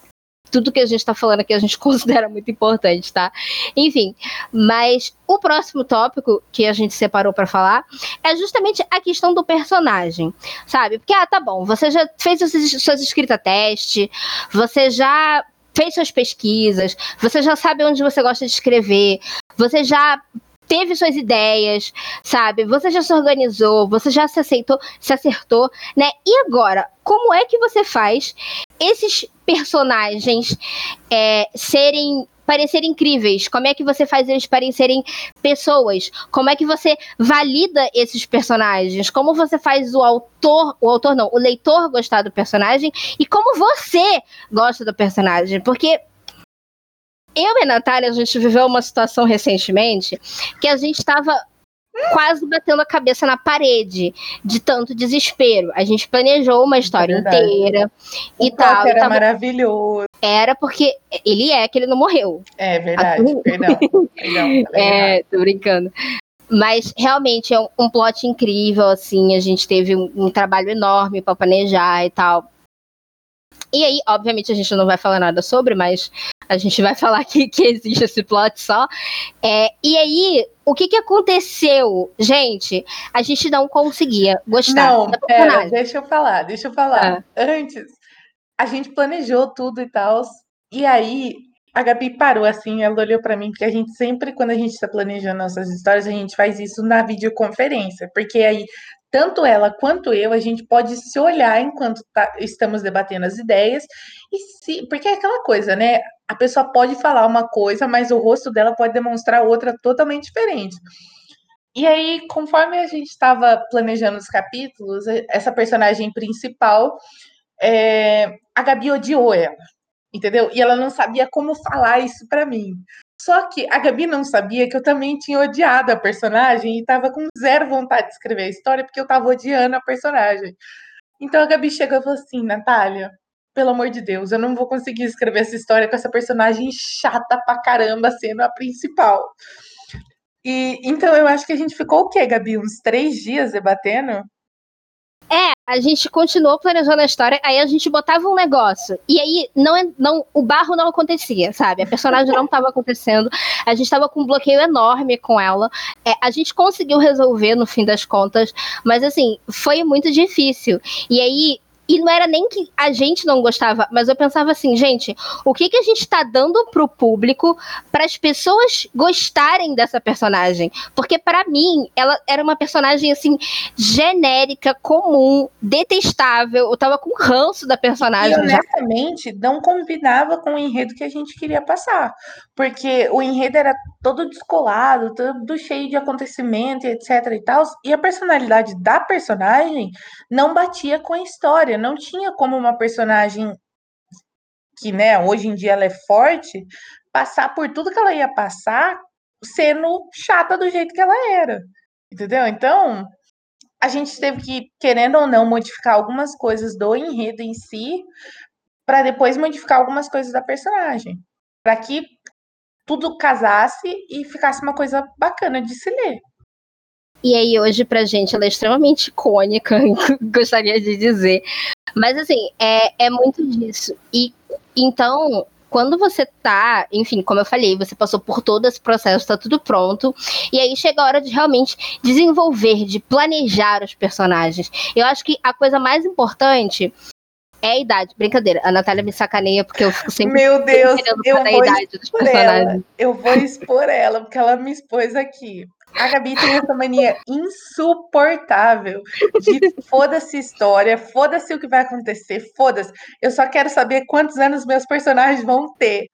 tudo que a gente está falando aqui a gente considera muito importante, tá? Enfim, mas o próximo tópico que a gente separou para falar é justamente a questão do personagem, sabe? Porque, ah, tá bom, você já fez suas escritas teste, você já fez suas pesquisas, você já sabe onde você gosta de escrever, você já teve suas ideias, sabe? Você já se organizou, você já se aceitou, se acertou, né? E agora, como é que você faz esses personagens é, serem parecerem incríveis? Como é que você faz eles parecerem pessoas? Como é que você valida esses personagens? Como você faz o autor, o autor não, o leitor gostar do personagem? E como você gosta do personagem? Porque eu e a Natália, a gente viveu uma situação recentemente que a gente estava quase batendo a cabeça na parede de tanto desespero. A gente planejou uma história inteira o e tal. Era tava... maravilhoso. Era porque ele é que ele não morreu. É verdade. Perdão. Perdão é, tô brincando. Mas realmente é um, um plot incrível, assim. A gente teve um, um trabalho enorme para planejar e tal. E aí, obviamente, a gente não vai falar nada sobre, mas a gente vai falar aqui que existe esse plot só. É, e aí, o que que aconteceu? Gente, a gente não conseguia gostar não, da personagem. Pera, deixa eu falar, deixa eu falar. Ah. Antes, a gente planejou tudo e tal. E aí, a Gabi parou assim, ela olhou para mim, porque a gente sempre, quando a gente está planejando nossas histórias, a gente faz isso na videoconferência, porque aí tanto ela quanto eu, a gente pode se olhar enquanto tá, estamos debatendo as ideias, e se, porque é aquela coisa, né? A pessoa pode falar uma coisa, mas o rosto dela pode demonstrar outra totalmente diferente. E aí, conforme a gente estava planejando os capítulos, essa personagem principal, é, a Gabi odiou ela, entendeu? E ela não sabia como falar isso para mim. Só que a Gabi não sabia que eu também tinha odiado a personagem e tava com zero vontade de escrever a história porque eu tava odiando a personagem. Então a Gabi chegou e falou assim: Natália, pelo amor de Deus, eu não vou conseguir escrever essa história com essa personagem chata pra caramba sendo a principal. E então eu acho que a gente ficou o quê, Gabi? Uns três dias debatendo? A gente continuou planejando a história, aí a gente botava um negócio. E aí não, é, não o barro não acontecia, sabe? A personagem não estava acontecendo. A gente estava com um bloqueio enorme com ela. É, a gente conseguiu resolver no fim das contas, mas assim, foi muito difícil. E aí e não era nem que a gente não gostava, mas eu pensava assim, gente, o que, que a gente tá dando pro público para as pessoas gostarem dessa personagem? Porque para mim, ela era uma personagem assim genérica, comum, detestável. Eu tava com ranço da personagem. E honestamente, já. não combinava com o enredo que a gente queria passar, porque o enredo era todo descolado, todo cheio de acontecimento, etc e tal, e a personalidade da personagem não batia com a história não tinha como uma personagem que, né, hoje em dia ela é forte, passar por tudo que ela ia passar sendo chata do jeito que ela era. Entendeu? Então, a gente teve que, querendo ou não, modificar algumas coisas do enredo em si, para depois modificar algumas coisas da personagem, para que tudo casasse e ficasse uma coisa bacana de se ler. E aí, hoje, pra gente, ela é extremamente icônica, gostaria de dizer. Mas, assim, é, é muito disso. E então, quando você tá, enfim, como eu falei, você passou por todo esse processo, tá tudo pronto, e aí chega a hora de realmente desenvolver, de planejar os personagens. Eu acho que a coisa mais importante é a idade. Brincadeira, a Natália me sacaneia porque eu fico sempre Meu Deus, eu vou a idade dos personagens. Ela. Eu vou expor ela, porque ela me expôs aqui. A Gabi tem essa mania insuportável de foda-se história, foda-se o que vai acontecer, foda-se. Eu só quero saber quantos anos meus personagens vão ter.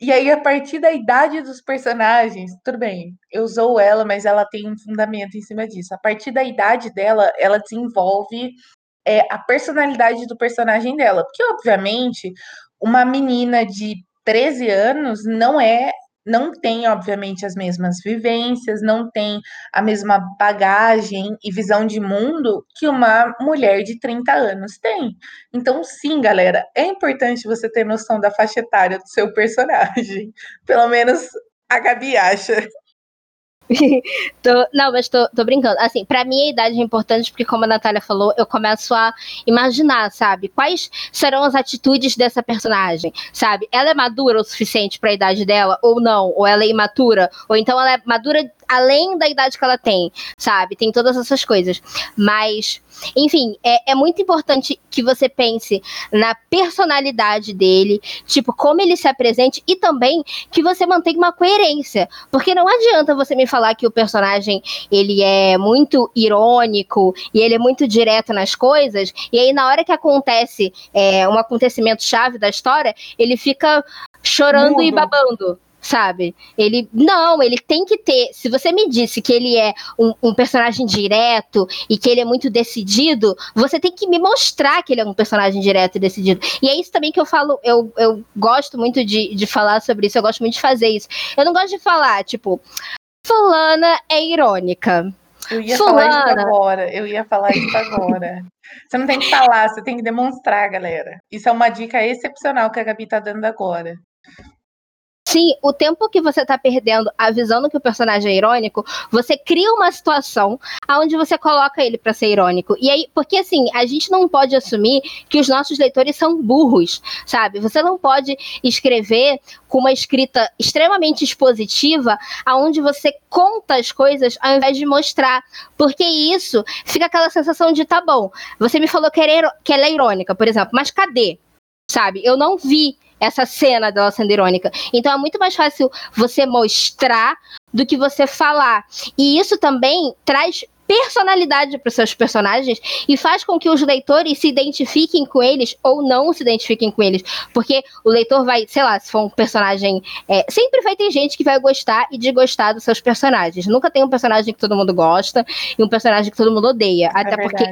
E aí, a partir da idade dos personagens, tudo bem, eu usou ela, mas ela tem um fundamento em cima disso. A partir da idade dela, ela desenvolve é, a personalidade do personagem dela. Porque, obviamente, uma menina de 13 anos não é não tem, obviamente, as mesmas vivências, não tem a mesma bagagem e visão de mundo que uma mulher de 30 anos tem. Então, sim, galera, é importante você ter noção da faixa etária do seu personagem. Pelo menos a Gabi acha. tô, não, mas tô, tô brincando. Assim, para mim a idade é importante porque, como a Natália falou, eu começo a imaginar, sabe? Quais serão as atitudes dessa personagem, sabe? Ela é madura o suficiente para a idade dela ou não? Ou ela é imatura? Ou então ela é madura além da idade que ela tem, sabe? Tem todas essas coisas. Mas, enfim, é, é muito importante que você pense na personalidade dele, tipo, como ele se apresente e também que você mantenha uma coerência. Porque não adianta você me falar que o personagem ele é muito irônico e ele é muito direto nas coisas, e aí na hora que acontece é, um acontecimento chave da história, ele fica chorando Mudo. e babando sabe? Ele não, ele tem que ter. Se você me disse que ele é um, um, personagem direto e que ele é muito decidido, você tem que me mostrar que ele é um personagem direto e decidido. E é isso também que eu falo. Eu, eu gosto muito de, de falar sobre isso. Eu gosto muito de fazer isso. Eu não gosto de falar tipo, fulana é irônica. Eu ia fulana. falar isso agora. Eu ia falar isso agora. Você não tem que falar, você tem que demonstrar, galera. Isso é uma dica excepcional que a Gabi tá dando agora. Sim, o tempo que você tá perdendo avisando que o personagem é irônico, você cria uma situação onde você coloca ele para ser irônico. E aí, porque assim, a gente não pode assumir que os nossos leitores são burros, sabe? Você não pode escrever com uma escrita extremamente expositiva, aonde você conta as coisas ao invés de mostrar. Porque isso fica aquela sensação de tá bom. Você me falou que, era, que ela é irônica, por exemplo, mas cadê? Sabe? Eu não vi essa cena dela sendo irônica. Então é muito mais fácil você mostrar do que você falar. E isso também traz personalidade para os seus personagens e faz com que os leitores se identifiquem com eles ou não se identifiquem com eles. Porque o leitor vai, sei lá, se for um personagem. É, sempre vai ter gente que vai gostar e desgostar dos seus personagens. Nunca tem um personagem que todo mundo gosta e um personagem que todo mundo odeia. É até porque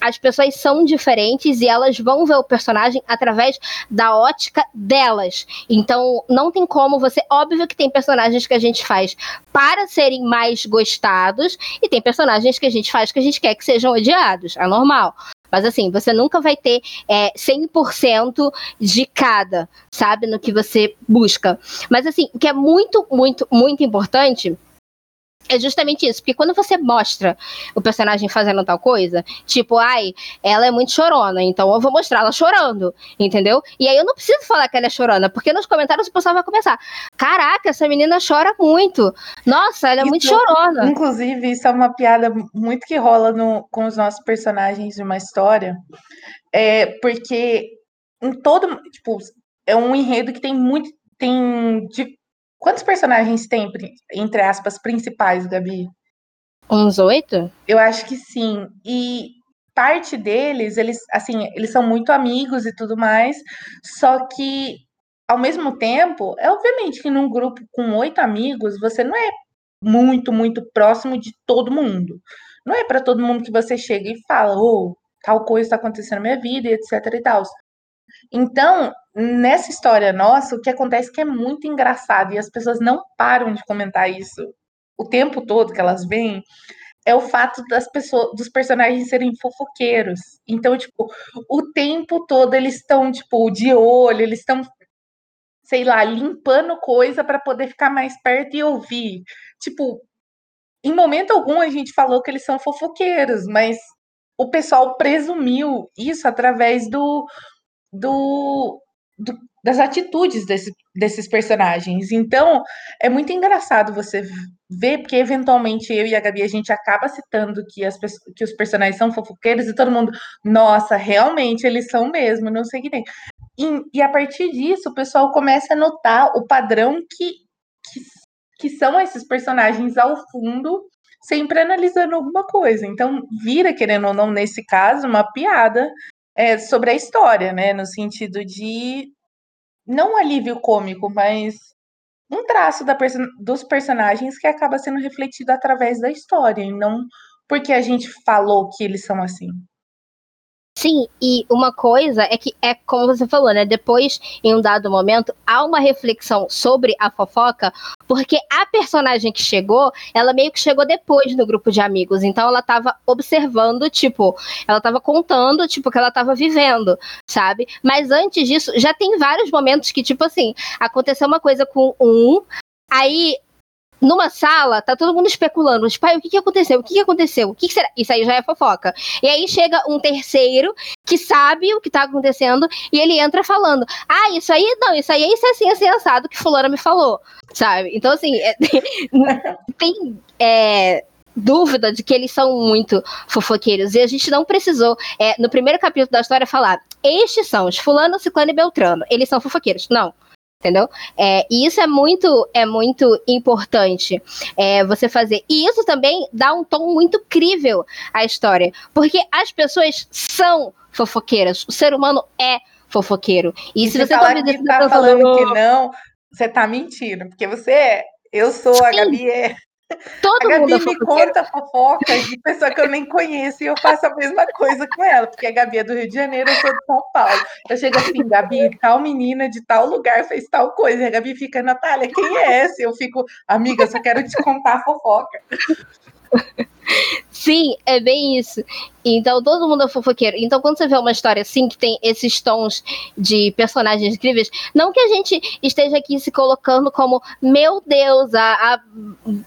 as pessoas são diferentes e elas vão ver o personagem através da ótica delas. Então, não tem como você. Óbvio que tem personagens que a gente faz para serem mais gostados, e tem personagens que a gente faz que a gente quer que sejam odiados. É normal. Mas assim, você nunca vai ter é, 100% de cada, sabe, no que você busca. Mas assim, o que é muito, muito, muito importante é justamente isso, porque quando você mostra o personagem fazendo tal coisa, tipo, ai, ela é muito chorona, então eu vou mostrar ela chorando, entendeu? E aí eu não preciso falar que ela é chorona, porque nos comentários o pessoal vai começar: caraca, essa menina chora muito. Nossa, ela é isso, muito chorona. Inclusive, isso é uma piada muito que rola no, com os nossos personagens de uma história, é porque em todo, tipo, é um enredo que tem muito, tem Quantos personagens tem, entre aspas, principais, Gabi? Uns oito? Eu acho que sim. E parte deles, eles, assim, eles são muito amigos e tudo mais, só que, ao mesmo tempo, é obviamente que num grupo com oito amigos, você não é muito, muito próximo de todo mundo. Não é para todo mundo que você chega e fala, ou oh, tal coisa está acontecendo na minha vida, etc e tal. Então, nessa história nossa, o que acontece é que é muito engraçado e as pessoas não param de comentar isso o tempo todo que elas veem, é o fato das pessoas, dos personagens serem fofoqueiros. Então, tipo, o tempo todo eles estão, tipo, de olho, eles estão, sei lá, limpando coisa para poder ficar mais perto e ouvir. Tipo, em momento algum a gente falou que eles são fofoqueiros, mas o pessoal presumiu isso através do do, do das atitudes desse, desses personagens. Então, é muito engraçado você ver, porque eventualmente eu e a Gabi a gente acaba citando que, as, que os personagens são fofoqueiros e todo mundo, nossa, realmente eles são mesmo, não sei o que tem. E, e a partir disso, o pessoal começa a notar o padrão que, que, que são esses personagens ao fundo, sempre analisando alguma coisa. Então, vira, querendo ou não, nesse caso, uma piada é, sobre a história, né? No sentido de não um alívio cômico, mas um traço perso dos personagens que acaba sendo refletido através da história, e não porque a gente falou que eles são assim. Sim, e uma coisa é que é como você falou, né? Depois, em um dado momento, há uma reflexão sobre a fofoca, porque a personagem que chegou, ela meio que chegou depois no grupo de amigos. Então ela tava observando, tipo, ela tava contando, tipo, que ela tava vivendo, sabe? Mas antes disso, já tem vários momentos que, tipo assim, aconteceu uma coisa com um, aí numa sala, tá todo mundo especulando. Tipo, pai, o que, que aconteceu? O que, que aconteceu? O que, que, será? Isso aí já é fofoca. E aí chega um terceiro que sabe o que tá acontecendo e ele entra falando: Ah, isso aí não, isso aí é isso é assim, assim, assado que fulana me falou. Sabe? Então, assim, é, tem. É, dúvida de que eles são muito fofoqueiros. E a gente não precisou, é, no primeiro capítulo da história, falar: estes são os fulano, ciclano e beltrano. Eles são fofoqueiros. Não entendeu? É, e isso é muito, é muito importante é, você fazer. E isso também dá um tom muito crível à história, porque as pessoas são fofoqueiras, o ser humano é fofoqueiro. E, e se você tá, que tá falando que não, você tá mentindo, porque você é. Eu sou, Sim. a Gabi é. Todo a Gabi mundo me conta fofocas de pessoa que eu nem conheço e eu faço a mesma coisa com ela, porque a Gabi é do Rio de Janeiro, eu sou de São Paulo. Eu chego assim, Gabi, tal menina de tal lugar fez tal coisa. E a Gabi fica, Natália, quem é essa? Eu fico, amiga, só quero te contar a fofoca. Sim, é bem isso. Então todo mundo é fofoqueiro. Então quando você vê uma história assim que tem esses tons de personagens incríveis, não que a gente esteja aqui se colocando como meu Deus, a, a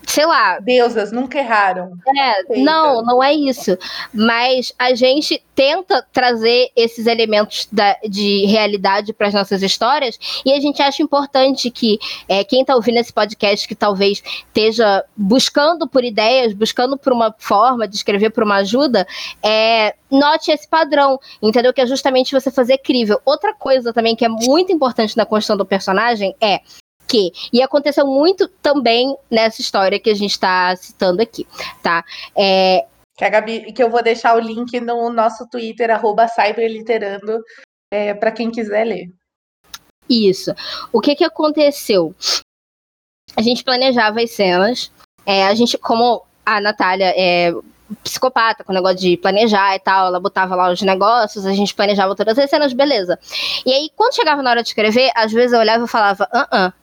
sei lá, deusas nunca erraram. É, não, não é isso. Mas a gente tenta trazer esses elementos da, de realidade para as nossas histórias e a gente acha importante que é, quem está ouvindo esse podcast que talvez esteja buscando por ideias, buscando por uma forma de escrever por uma ajuda, é, note esse padrão, entendeu? Que é justamente você fazer crível. Outra coisa também que é muito importante na construção do personagem é que, e aconteceu muito também nessa história que a gente está citando aqui, tá? É, que a Gabi, que eu vou deixar o link no nosso Twitter, arroba cyberliterando, é, para quem quiser ler. Isso. O que que aconteceu? A gente planejava as cenas, é, a gente, como a Natália é psicopata com o negócio de planejar e tal, ela botava lá os negócios, a gente planejava todas as cenas, beleza. E aí, quando chegava na hora de escrever, às vezes eu olhava e falava, ah, uh, -uh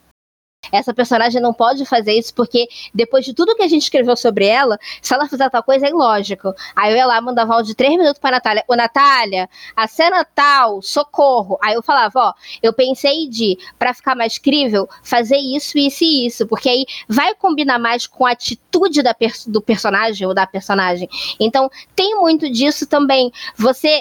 essa personagem não pode fazer isso porque depois de tudo que a gente escreveu sobre ela, se ela fizer tal coisa é ilógico. Aí eu ia lá, mandava áudio de três minutos pra Natália. Ô, Natália, a cena tal, socorro. Aí eu falava, ó, eu pensei de, para ficar mais crível, fazer isso, isso e isso. Porque aí vai combinar mais com a atitude da do personagem ou da personagem. Então, tem muito disso também. Você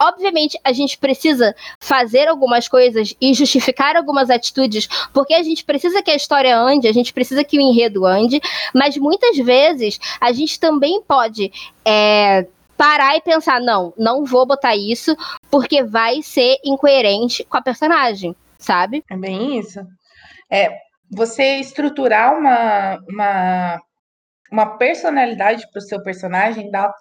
obviamente a gente precisa fazer algumas coisas e justificar algumas atitudes, porque a gente precisa que a história ande, a gente precisa que o enredo ande, mas muitas vezes a gente também pode é, parar e pensar: não, não vou botar isso, porque vai ser incoerente com a personagem, sabe? É bem isso. É, você estruturar uma, uma, uma personalidade para o seu personagem dá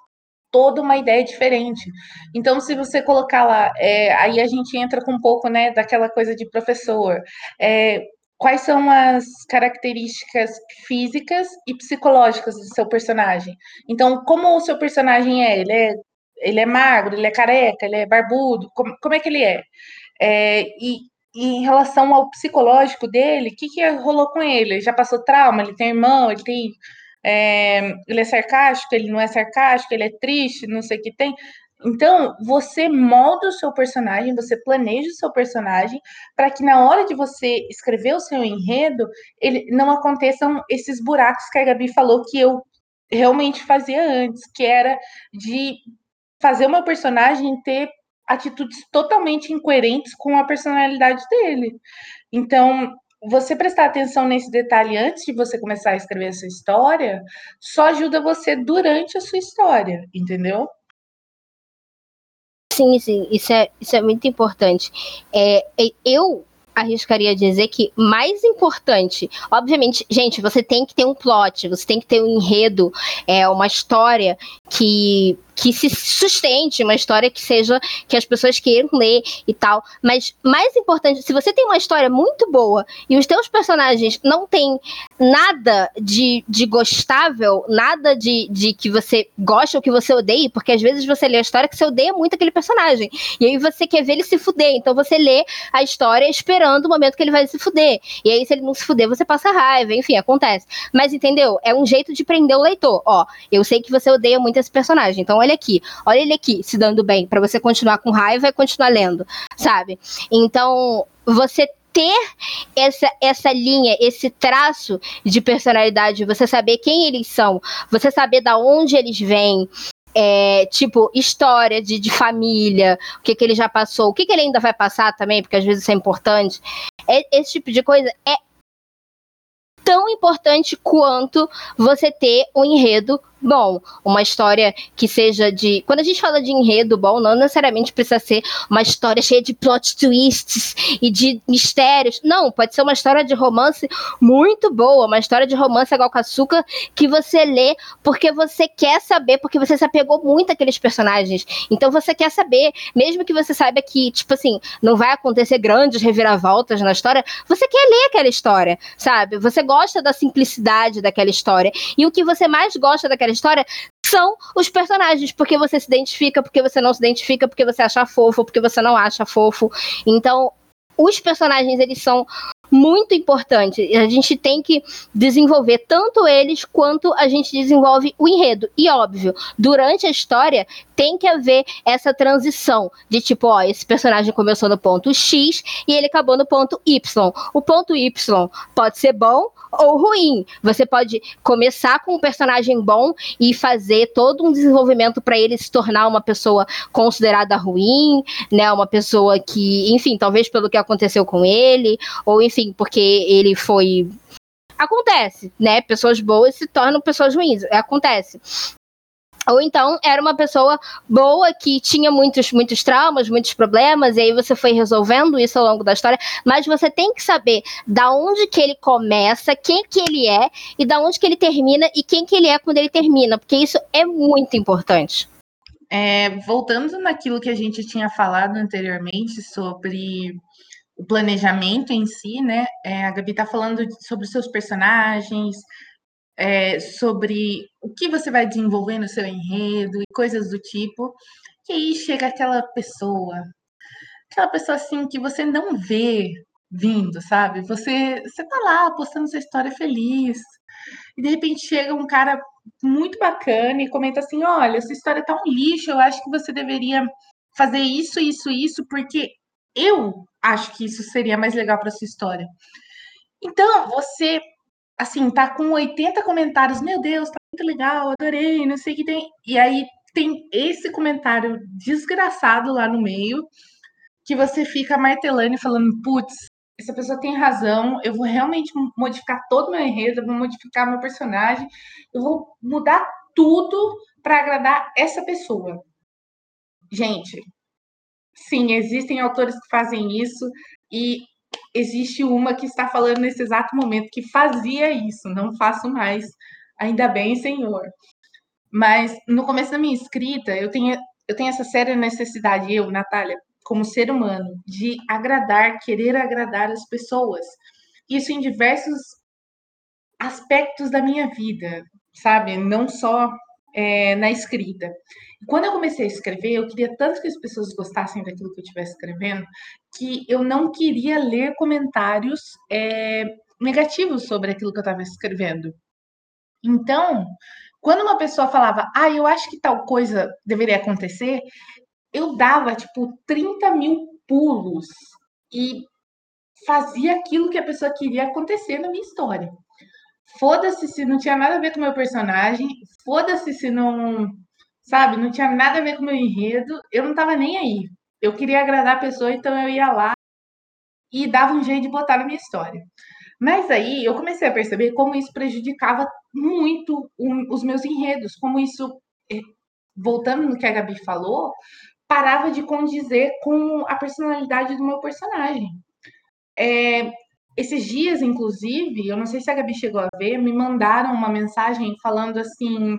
toda uma ideia diferente. Então, se você colocar lá, é, aí a gente entra com um pouco, né, daquela coisa de professor. É, quais são as características físicas e psicológicas do seu personagem? Então, como o seu personagem é? Ele é, ele é magro, ele é careca, ele é barbudo? Como, como é que ele é? é e, e em relação ao psicológico dele, o que, que rolou com ele? Ele já passou trauma? Ele tem irmão? Ele tem é, ele é sarcástico, ele não é sarcástico, ele é triste, não sei o que tem. Então, você molda o seu personagem, você planeja o seu personagem para que na hora de você escrever o seu enredo, ele não aconteçam esses buracos que a Gabi falou que eu realmente fazia antes, que era de fazer o meu personagem ter atitudes totalmente incoerentes com a personalidade dele. Então, você prestar atenção nesse detalhe antes de você começar a escrever a sua história só ajuda você durante a sua história, entendeu? Sim, sim, isso é, isso é muito importante. É, eu arriscaria dizer que mais importante, obviamente, gente, você tem que ter um plot, você tem que ter um enredo, é uma história que que se sustente, uma história que seja que as pessoas queiram ler e tal. Mas mais importante, se você tem uma história muito boa e os teus personagens não têm nada de, de gostável, nada de, de que você gosta ou que você odeie, porque às vezes você lê a história que você odeia muito aquele personagem. E aí você quer ver ele se fuder. Então você lê a história esperando o momento que ele vai se fuder. E aí, se ele não se fuder, você passa raiva, enfim, acontece. Mas entendeu? É um jeito de prender o leitor. Ó, eu sei que você odeia muito esse personagem, então olha aqui, olha ele aqui se dando bem, para você continuar com raiva e continuar lendo, sabe? Então, você ter essa, essa linha, esse traço de personalidade, você saber quem eles são, você saber da onde eles vêm, é, tipo, história de, de família, o que, que ele já passou, o que, que ele ainda vai passar também, porque às vezes isso é importante. É, esse tipo de coisa é tão importante quanto você ter um enredo bom, uma história que seja de. Quando a gente fala de enredo bom, não necessariamente precisa ser uma história cheia de plot twists e de mistérios. Não, pode ser uma história de romance muito boa, uma história de romance igual com açúcar que você lê porque você quer saber, porque você se apegou muito àqueles personagens. Então você quer saber, mesmo que você saiba que, tipo assim, não vai acontecer grandes reviravoltas na história, você quer ler aquela história, sabe? Você gosta da simplicidade daquela história. E o que você mais gosta daquela história são os personagens, porque você se identifica, porque você não se identifica, porque você acha fofo, porque você não acha fofo. Então, os personagens, eles são muito importantes. A gente tem que desenvolver tanto eles quanto a gente desenvolve o enredo. E óbvio, durante a história tem que haver essa transição de tipo, ó, esse personagem começou no ponto X e ele acabou no ponto Y. O ponto Y pode ser bom ou ruim. Você pode começar com um personagem bom e fazer todo um desenvolvimento para ele se tornar uma pessoa considerada ruim, né? Uma pessoa que, enfim, talvez pelo que aconteceu com ele, ou enfim, porque ele foi acontece, né? Pessoas boas se tornam pessoas ruins, acontece. Ou então era uma pessoa boa que tinha muitos, muitos traumas, muitos problemas, e aí você foi resolvendo isso ao longo da história, mas você tem que saber da onde que ele começa, quem que ele é, e da onde que ele termina, e quem que ele é quando ele termina, porque isso é muito importante. É, voltando naquilo que a gente tinha falado anteriormente sobre o planejamento em si, né? É, a Gabi tá falando sobre os seus personagens, é, sobre o que você vai desenvolver no seu enredo e coisas do tipo. E aí chega aquela pessoa, aquela pessoa assim que você não vê vindo, sabe? Você, você tá lá postando sua história feliz, e de repente chega um cara muito bacana e comenta assim: olha, essa história tá um lixo, eu acho que você deveria fazer isso, isso, isso, porque eu acho que isso seria mais legal para sua história. Então, você assim, tá com 80 comentários, meu Deus, tá muito legal, adorei, não sei o que tem. E aí tem esse comentário desgraçado lá no meio, que você fica martelando e falando, putz, essa pessoa tem razão, eu vou realmente modificar todo o meu enredo, eu vou modificar meu personagem, eu vou mudar tudo para agradar essa pessoa. Gente, sim, existem autores que fazem isso e existe uma que está falando nesse exato momento que fazia isso, não faço mais. Ainda bem, Senhor. Mas no começo da minha escrita, eu tenho, eu tenho essa séria necessidade, eu, Natália, como ser humano, de agradar, querer agradar as pessoas. Isso em diversos aspectos da minha vida, sabe? Não só é, na escrita. Quando eu comecei a escrever, eu queria tanto que as pessoas gostassem daquilo que eu estivesse escrevendo, que eu não queria ler comentários é, negativos sobre aquilo que eu estava escrevendo. Então, quando uma pessoa falava, ah, eu acho que tal coisa deveria acontecer, eu dava, tipo, 30 mil pulos e fazia aquilo que a pessoa queria acontecer na minha história. Foda-se se não tinha nada a ver com o meu personagem, foda-se se não sabe? Não tinha nada a ver com o meu enredo, eu não tava nem aí. Eu queria agradar a pessoa, então eu ia lá e dava um jeito de botar na minha história. Mas aí eu comecei a perceber como isso prejudicava muito os meus enredos, como isso, eh, voltando no que a Gabi falou, parava de condizer com a personalidade do meu personagem. É, esses dias, inclusive, eu não sei se a Gabi chegou a ver, me mandaram uma mensagem falando assim: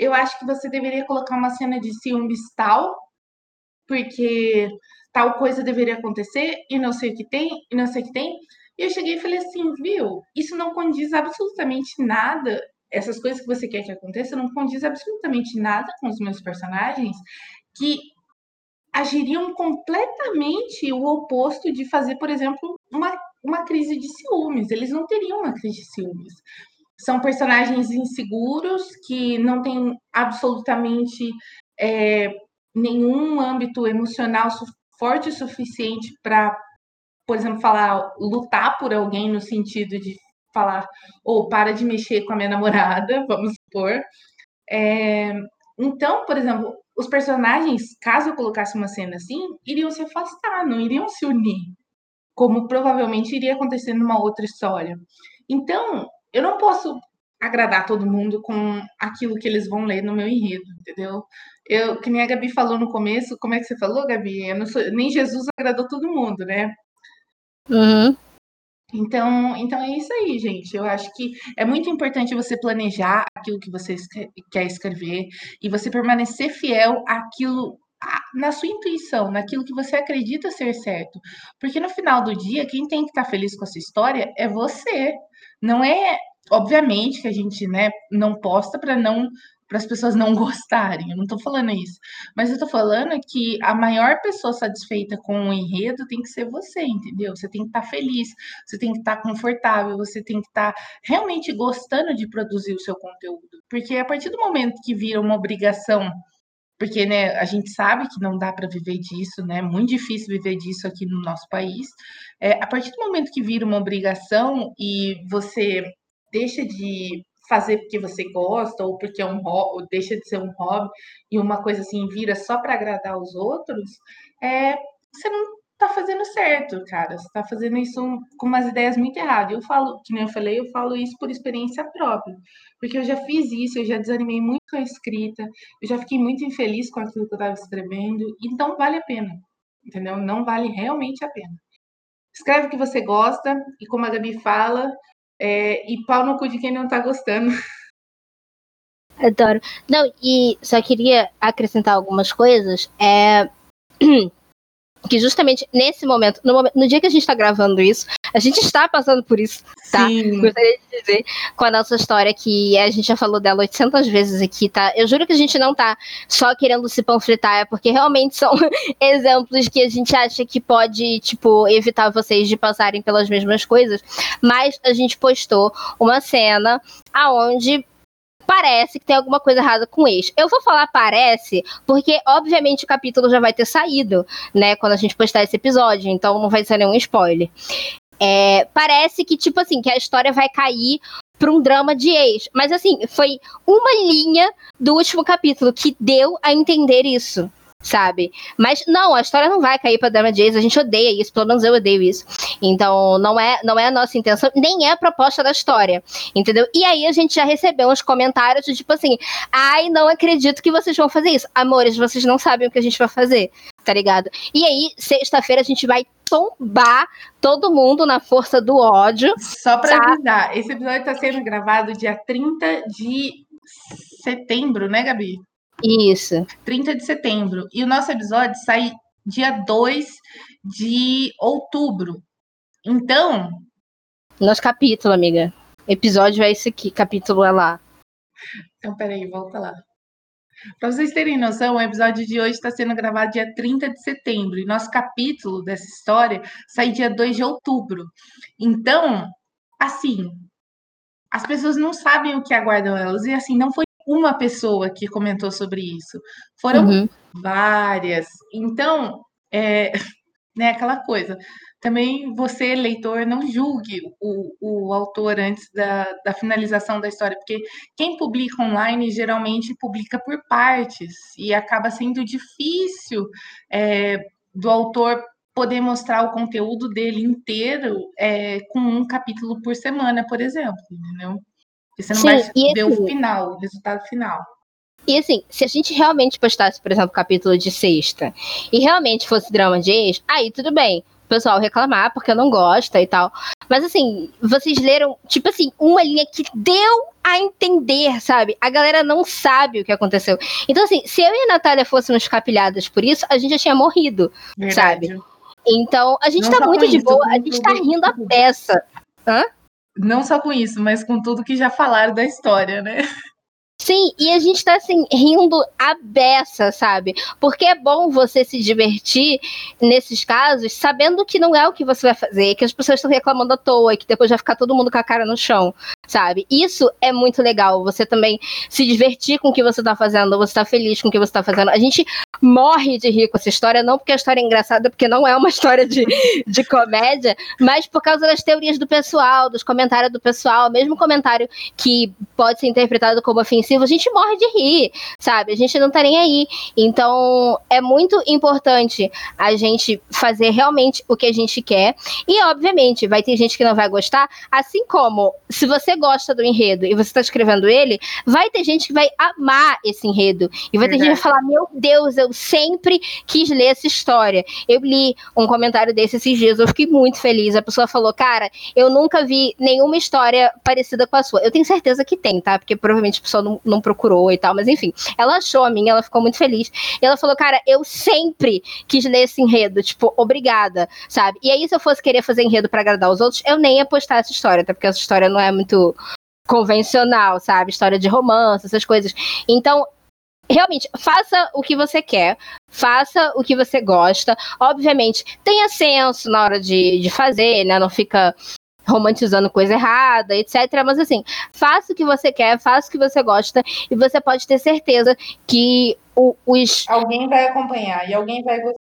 eu acho que você deveria colocar uma cena de ciúmes tal, porque tal coisa deveria acontecer e não sei o que tem, e não sei o que tem. E eu cheguei e falei assim, viu, isso não condiz absolutamente nada, essas coisas que você quer que aconteça não condiz absolutamente nada com os meus personagens, que agiriam completamente o oposto de fazer, por exemplo, uma, uma crise de ciúmes. Eles não teriam uma crise de ciúmes. São personagens inseguros que não têm absolutamente é, nenhum âmbito emocional forte o suficiente para, por exemplo, falar, lutar por alguém no sentido de falar, ou oh, para de mexer com a minha namorada, vamos supor. É, então, por exemplo, os personagens, caso eu colocasse uma cena assim, iriam se afastar, não iriam se unir, como provavelmente iria acontecer numa outra história. Então, eu não posso agradar todo mundo com aquilo que eles vão ler no meu enredo, entendeu? Eu, que nem a Gabi falou no começo, como é que você falou, Gabi? Sou, nem Jesus agradou todo mundo, né? Uhum. Então, então é isso aí, gente. Eu acho que é muito importante você planejar aquilo que você quer escrever e você permanecer fiel àquilo na sua intuição, naquilo que você acredita ser certo. Porque no final do dia, quem tem que estar feliz com a sua história é você. Não é, obviamente, que a gente, né, não posta para não para as pessoas não gostarem. Eu não estou falando isso. Mas eu estou falando que a maior pessoa satisfeita com o enredo tem que ser você, entendeu? Você tem que estar tá feliz, você tem que estar tá confortável, você tem que estar tá realmente gostando de produzir o seu conteúdo. Porque a partir do momento que vira uma obrigação porque né, a gente sabe que não dá para viver disso, né? Muito difícil viver disso aqui no nosso país. É, a partir do momento que vira uma obrigação e você deixa de fazer porque você gosta ou porque é um hobby, deixa de ser um hobby e uma coisa assim vira só para agradar os outros, é, você não tá fazendo certo, cara. Você tá fazendo isso com umas ideias muito erradas. Eu falo, que nem eu falei, eu falo isso por experiência própria. Porque eu já fiz isso, eu já desanimei muito com a escrita, eu já fiquei muito infeliz com aquilo que eu estava escrevendo, então vale a pena, entendeu? Não vale realmente a pena. Escreve o que você gosta, e como a Gabi fala, é, e pau no cu de quem não tá gostando. Adoro. Não, e só queria acrescentar algumas coisas. É. que justamente nesse momento no, momento, no dia que a gente está gravando isso, a gente está passando por isso, tá? Sim. Gostaria de dizer com a nossa história que a gente já falou dela 800 vezes aqui, tá? Eu juro que a gente não tá só querendo se panfletar, é porque realmente são exemplos que a gente acha que pode, tipo, evitar vocês de passarem pelas mesmas coisas, mas a gente postou uma cena aonde parece que tem alguma coisa errada com o ex. Eu vou falar parece, porque obviamente o capítulo já vai ter saído, né, quando a gente postar esse episódio, então não vai ser nenhum spoiler. É, parece que, tipo assim, que a história vai cair para um drama de ex. Mas assim, foi uma linha do último capítulo que deu a entender isso sabe? Mas não, a história não vai cair para Drama Jays, a gente odeia isso, pelo menos eu odeio isso. Então, não é, não é a nossa intenção, nem é a proposta da história, entendeu? E aí a gente já recebeu uns comentários de tipo assim: "Ai, não acredito que vocês vão fazer isso". Amores, vocês não sabem o que a gente vai fazer, tá ligado? E aí, sexta-feira a gente vai tombar todo mundo na força do ódio. Só para tá? avisar, esse episódio tá sendo gravado dia 30 de setembro, né, Gabi? Isso. 30 de setembro. E o nosso episódio sai dia 2 de outubro. Então. Nosso capítulo, amiga. Episódio é esse aqui, capítulo é lá. Então, peraí, volta lá. Para vocês terem noção, o episódio de hoje está sendo gravado dia 30 de setembro e nosso capítulo dessa história sai dia 2 de outubro. Então, assim, as pessoas não sabem o que aguardam elas. E assim, não foi uma pessoa que comentou sobre isso, foram uhum. várias. Então, é, né, aquela coisa. Também você, leitor, não julgue o, o autor antes da, da finalização da história, porque quem publica online geralmente publica por partes e acaba sendo difícil é, do autor poder mostrar o conteúdo dele inteiro é, com um capítulo por semana, por exemplo, entendeu? Porque você não Sim, vai ver assim, o final, o resultado final. E assim, se a gente realmente postasse, por exemplo, capítulo de sexta, e realmente fosse drama de ex, aí tudo bem. pessoal reclamar porque não gosta e tal. Mas assim, vocês leram, tipo assim, uma linha que deu a entender, sabe? A galera não sabe o que aconteceu. Então, assim, se eu e a Natália fôssemos capilhadas por isso, a gente já tinha morrido, Verdade. sabe? Então, a gente não tá muito de isso, boa, a gente tá rindo a peça. Hã? Não só com isso, mas com tudo que já falaram da história, né? Sim, e a gente tá assim, rindo a beça, sabe? Porque é bom você se divertir nesses casos, sabendo que não é o que você vai fazer, que as pessoas estão reclamando à toa, e que depois vai ficar todo mundo com a cara no chão, sabe? Isso é muito legal, você também se divertir com o que você tá fazendo, você tá feliz com o que você tá fazendo. A gente morre de rir com essa história, não porque a história é engraçada, porque não é uma história de, de comédia, mas por causa das teorias do pessoal, dos comentários do pessoal, mesmo comentário que pode ser interpretado como ofensivo a gente morre de rir, sabe? A gente não tá nem aí. Então, é muito importante a gente fazer realmente o que a gente quer. E, obviamente, vai ter gente que não vai gostar, assim como se você gosta do enredo e você tá escrevendo ele, vai ter gente que vai amar esse enredo. E vai ter gente que vai falar: Meu Deus, eu sempre quis ler essa história. Eu li um comentário desse esses dias, eu fiquei muito feliz. A pessoa falou: Cara, eu nunca vi nenhuma história parecida com a sua. Eu tenho certeza que tem, tá? Porque provavelmente a pessoa não, não procurou e tal, mas enfim, ela achou a minha, ela ficou muito feliz. E ela falou, cara, eu sempre quis ler esse enredo, tipo, obrigada, sabe? E aí, se eu fosse querer fazer enredo para agradar os outros, eu nem ia postar essa história, até porque essa história não é muito convencional, sabe? História de romance, essas coisas. Então, realmente, faça o que você quer, faça o que você gosta. Obviamente, tenha senso na hora de, de fazer, né? Não fica romantizando coisa errada, etc. Mas assim, faça o que você quer, faça o que você gosta, e você pode ter certeza que o, os. Alguém vai acompanhar e alguém vai gostar.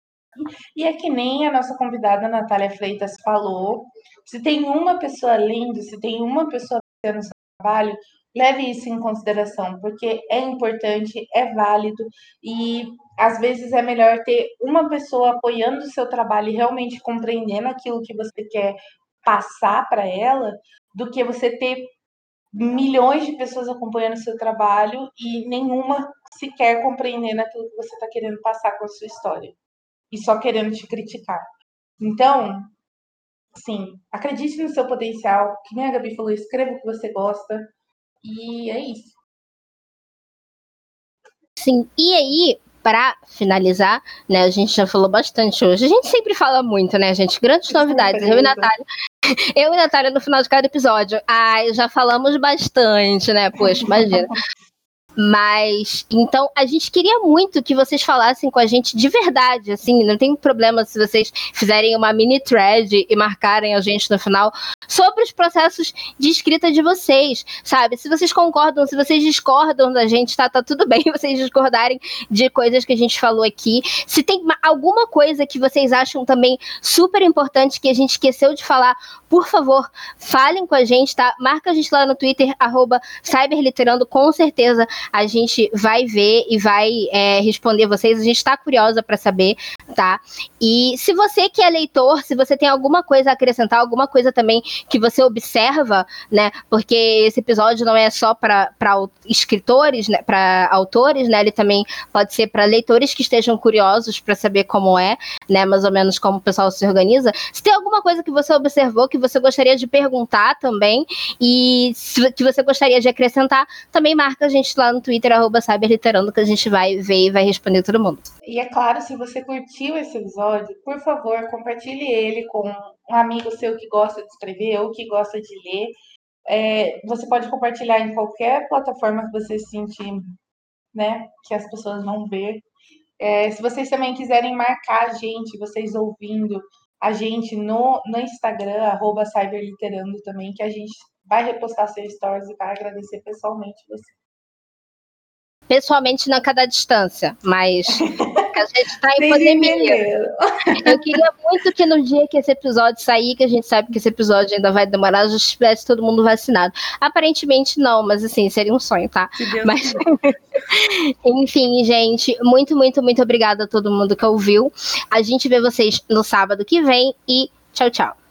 E é que nem a nossa convidada Natália Freitas falou. Se tem uma pessoa lendo, se tem uma pessoa fazendo seu trabalho, leve isso em consideração, porque é importante, é válido e às vezes é melhor ter uma pessoa apoiando o seu trabalho e realmente compreendendo aquilo que você quer passar para ela do que você ter milhões de pessoas acompanhando o seu trabalho e nenhuma sequer compreendendo aquilo que você está querendo passar com a sua história e só querendo te criticar. Então, sim, acredite no seu potencial, que nem a Gabi falou, escreva o que você gosta e é isso. Sim, e aí, para finalizar, né, a gente já falou bastante hoje. A gente sempre fala muito, né, gente? Grandes novidades. Eu e Natália eu e Natália, no final de cada episódio, ai, já falamos bastante, né? Poxa, imagina. Mas, então, a gente queria muito que vocês falassem com a gente de verdade, assim, não tem problema se vocês fizerem uma mini thread e marcarem a gente no final sobre os processos de escrita de vocês, sabe? Se vocês concordam, se vocês discordam da gente, tá, tá tudo bem vocês discordarem de coisas que a gente falou aqui. Se tem alguma coisa que vocês acham também super importante que a gente esqueceu de falar, por favor, falem com a gente, tá? Marca a gente lá no Twitter, arroba cyberliterando, com certeza a gente vai ver e vai é, responder vocês. A gente está curiosa para saber, tá? E se você que é leitor, se você tem alguma coisa a acrescentar, alguma coisa também que você observa, né? Porque esse episódio não é só para escritores, né? Para autores, né? Ele também pode ser para leitores que estejam curiosos para saber como é, né? Mais ou menos como o pessoal se organiza. Se tem alguma coisa que você observou que você gostaria de perguntar também e que você gostaria de acrescentar, também marca a gente lá no no Twitter, arroba Cyberliterando, que a gente vai ver e vai responder todo mundo. E é claro, se você curtiu esse episódio, por favor, compartilhe ele com um amigo seu que gosta de escrever ou que gosta de ler. É, você pode compartilhar em qualquer plataforma que você sentir, né, que as pessoas vão ver. É, se vocês também quiserem marcar a gente, vocês ouvindo a gente no, no Instagram, arroba Cyberliterando também, que a gente vai repostar seus stories e vai agradecer pessoalmente você pessoalmente não cada distância, mas a gente está em pandemia. Eu queria muito que no dia que esse episódio sair, que a gente sabe que esse episódio ainda vai demorar, já estivesse todo mundo vacinado. Aparentemente não, mas assim, seria um sonho, tá? Mas, enfim, gente, muito, muito, muito obrigada a todo mundo que ouviu. A gente vê vocês no sábado que vem e tchau, tchau.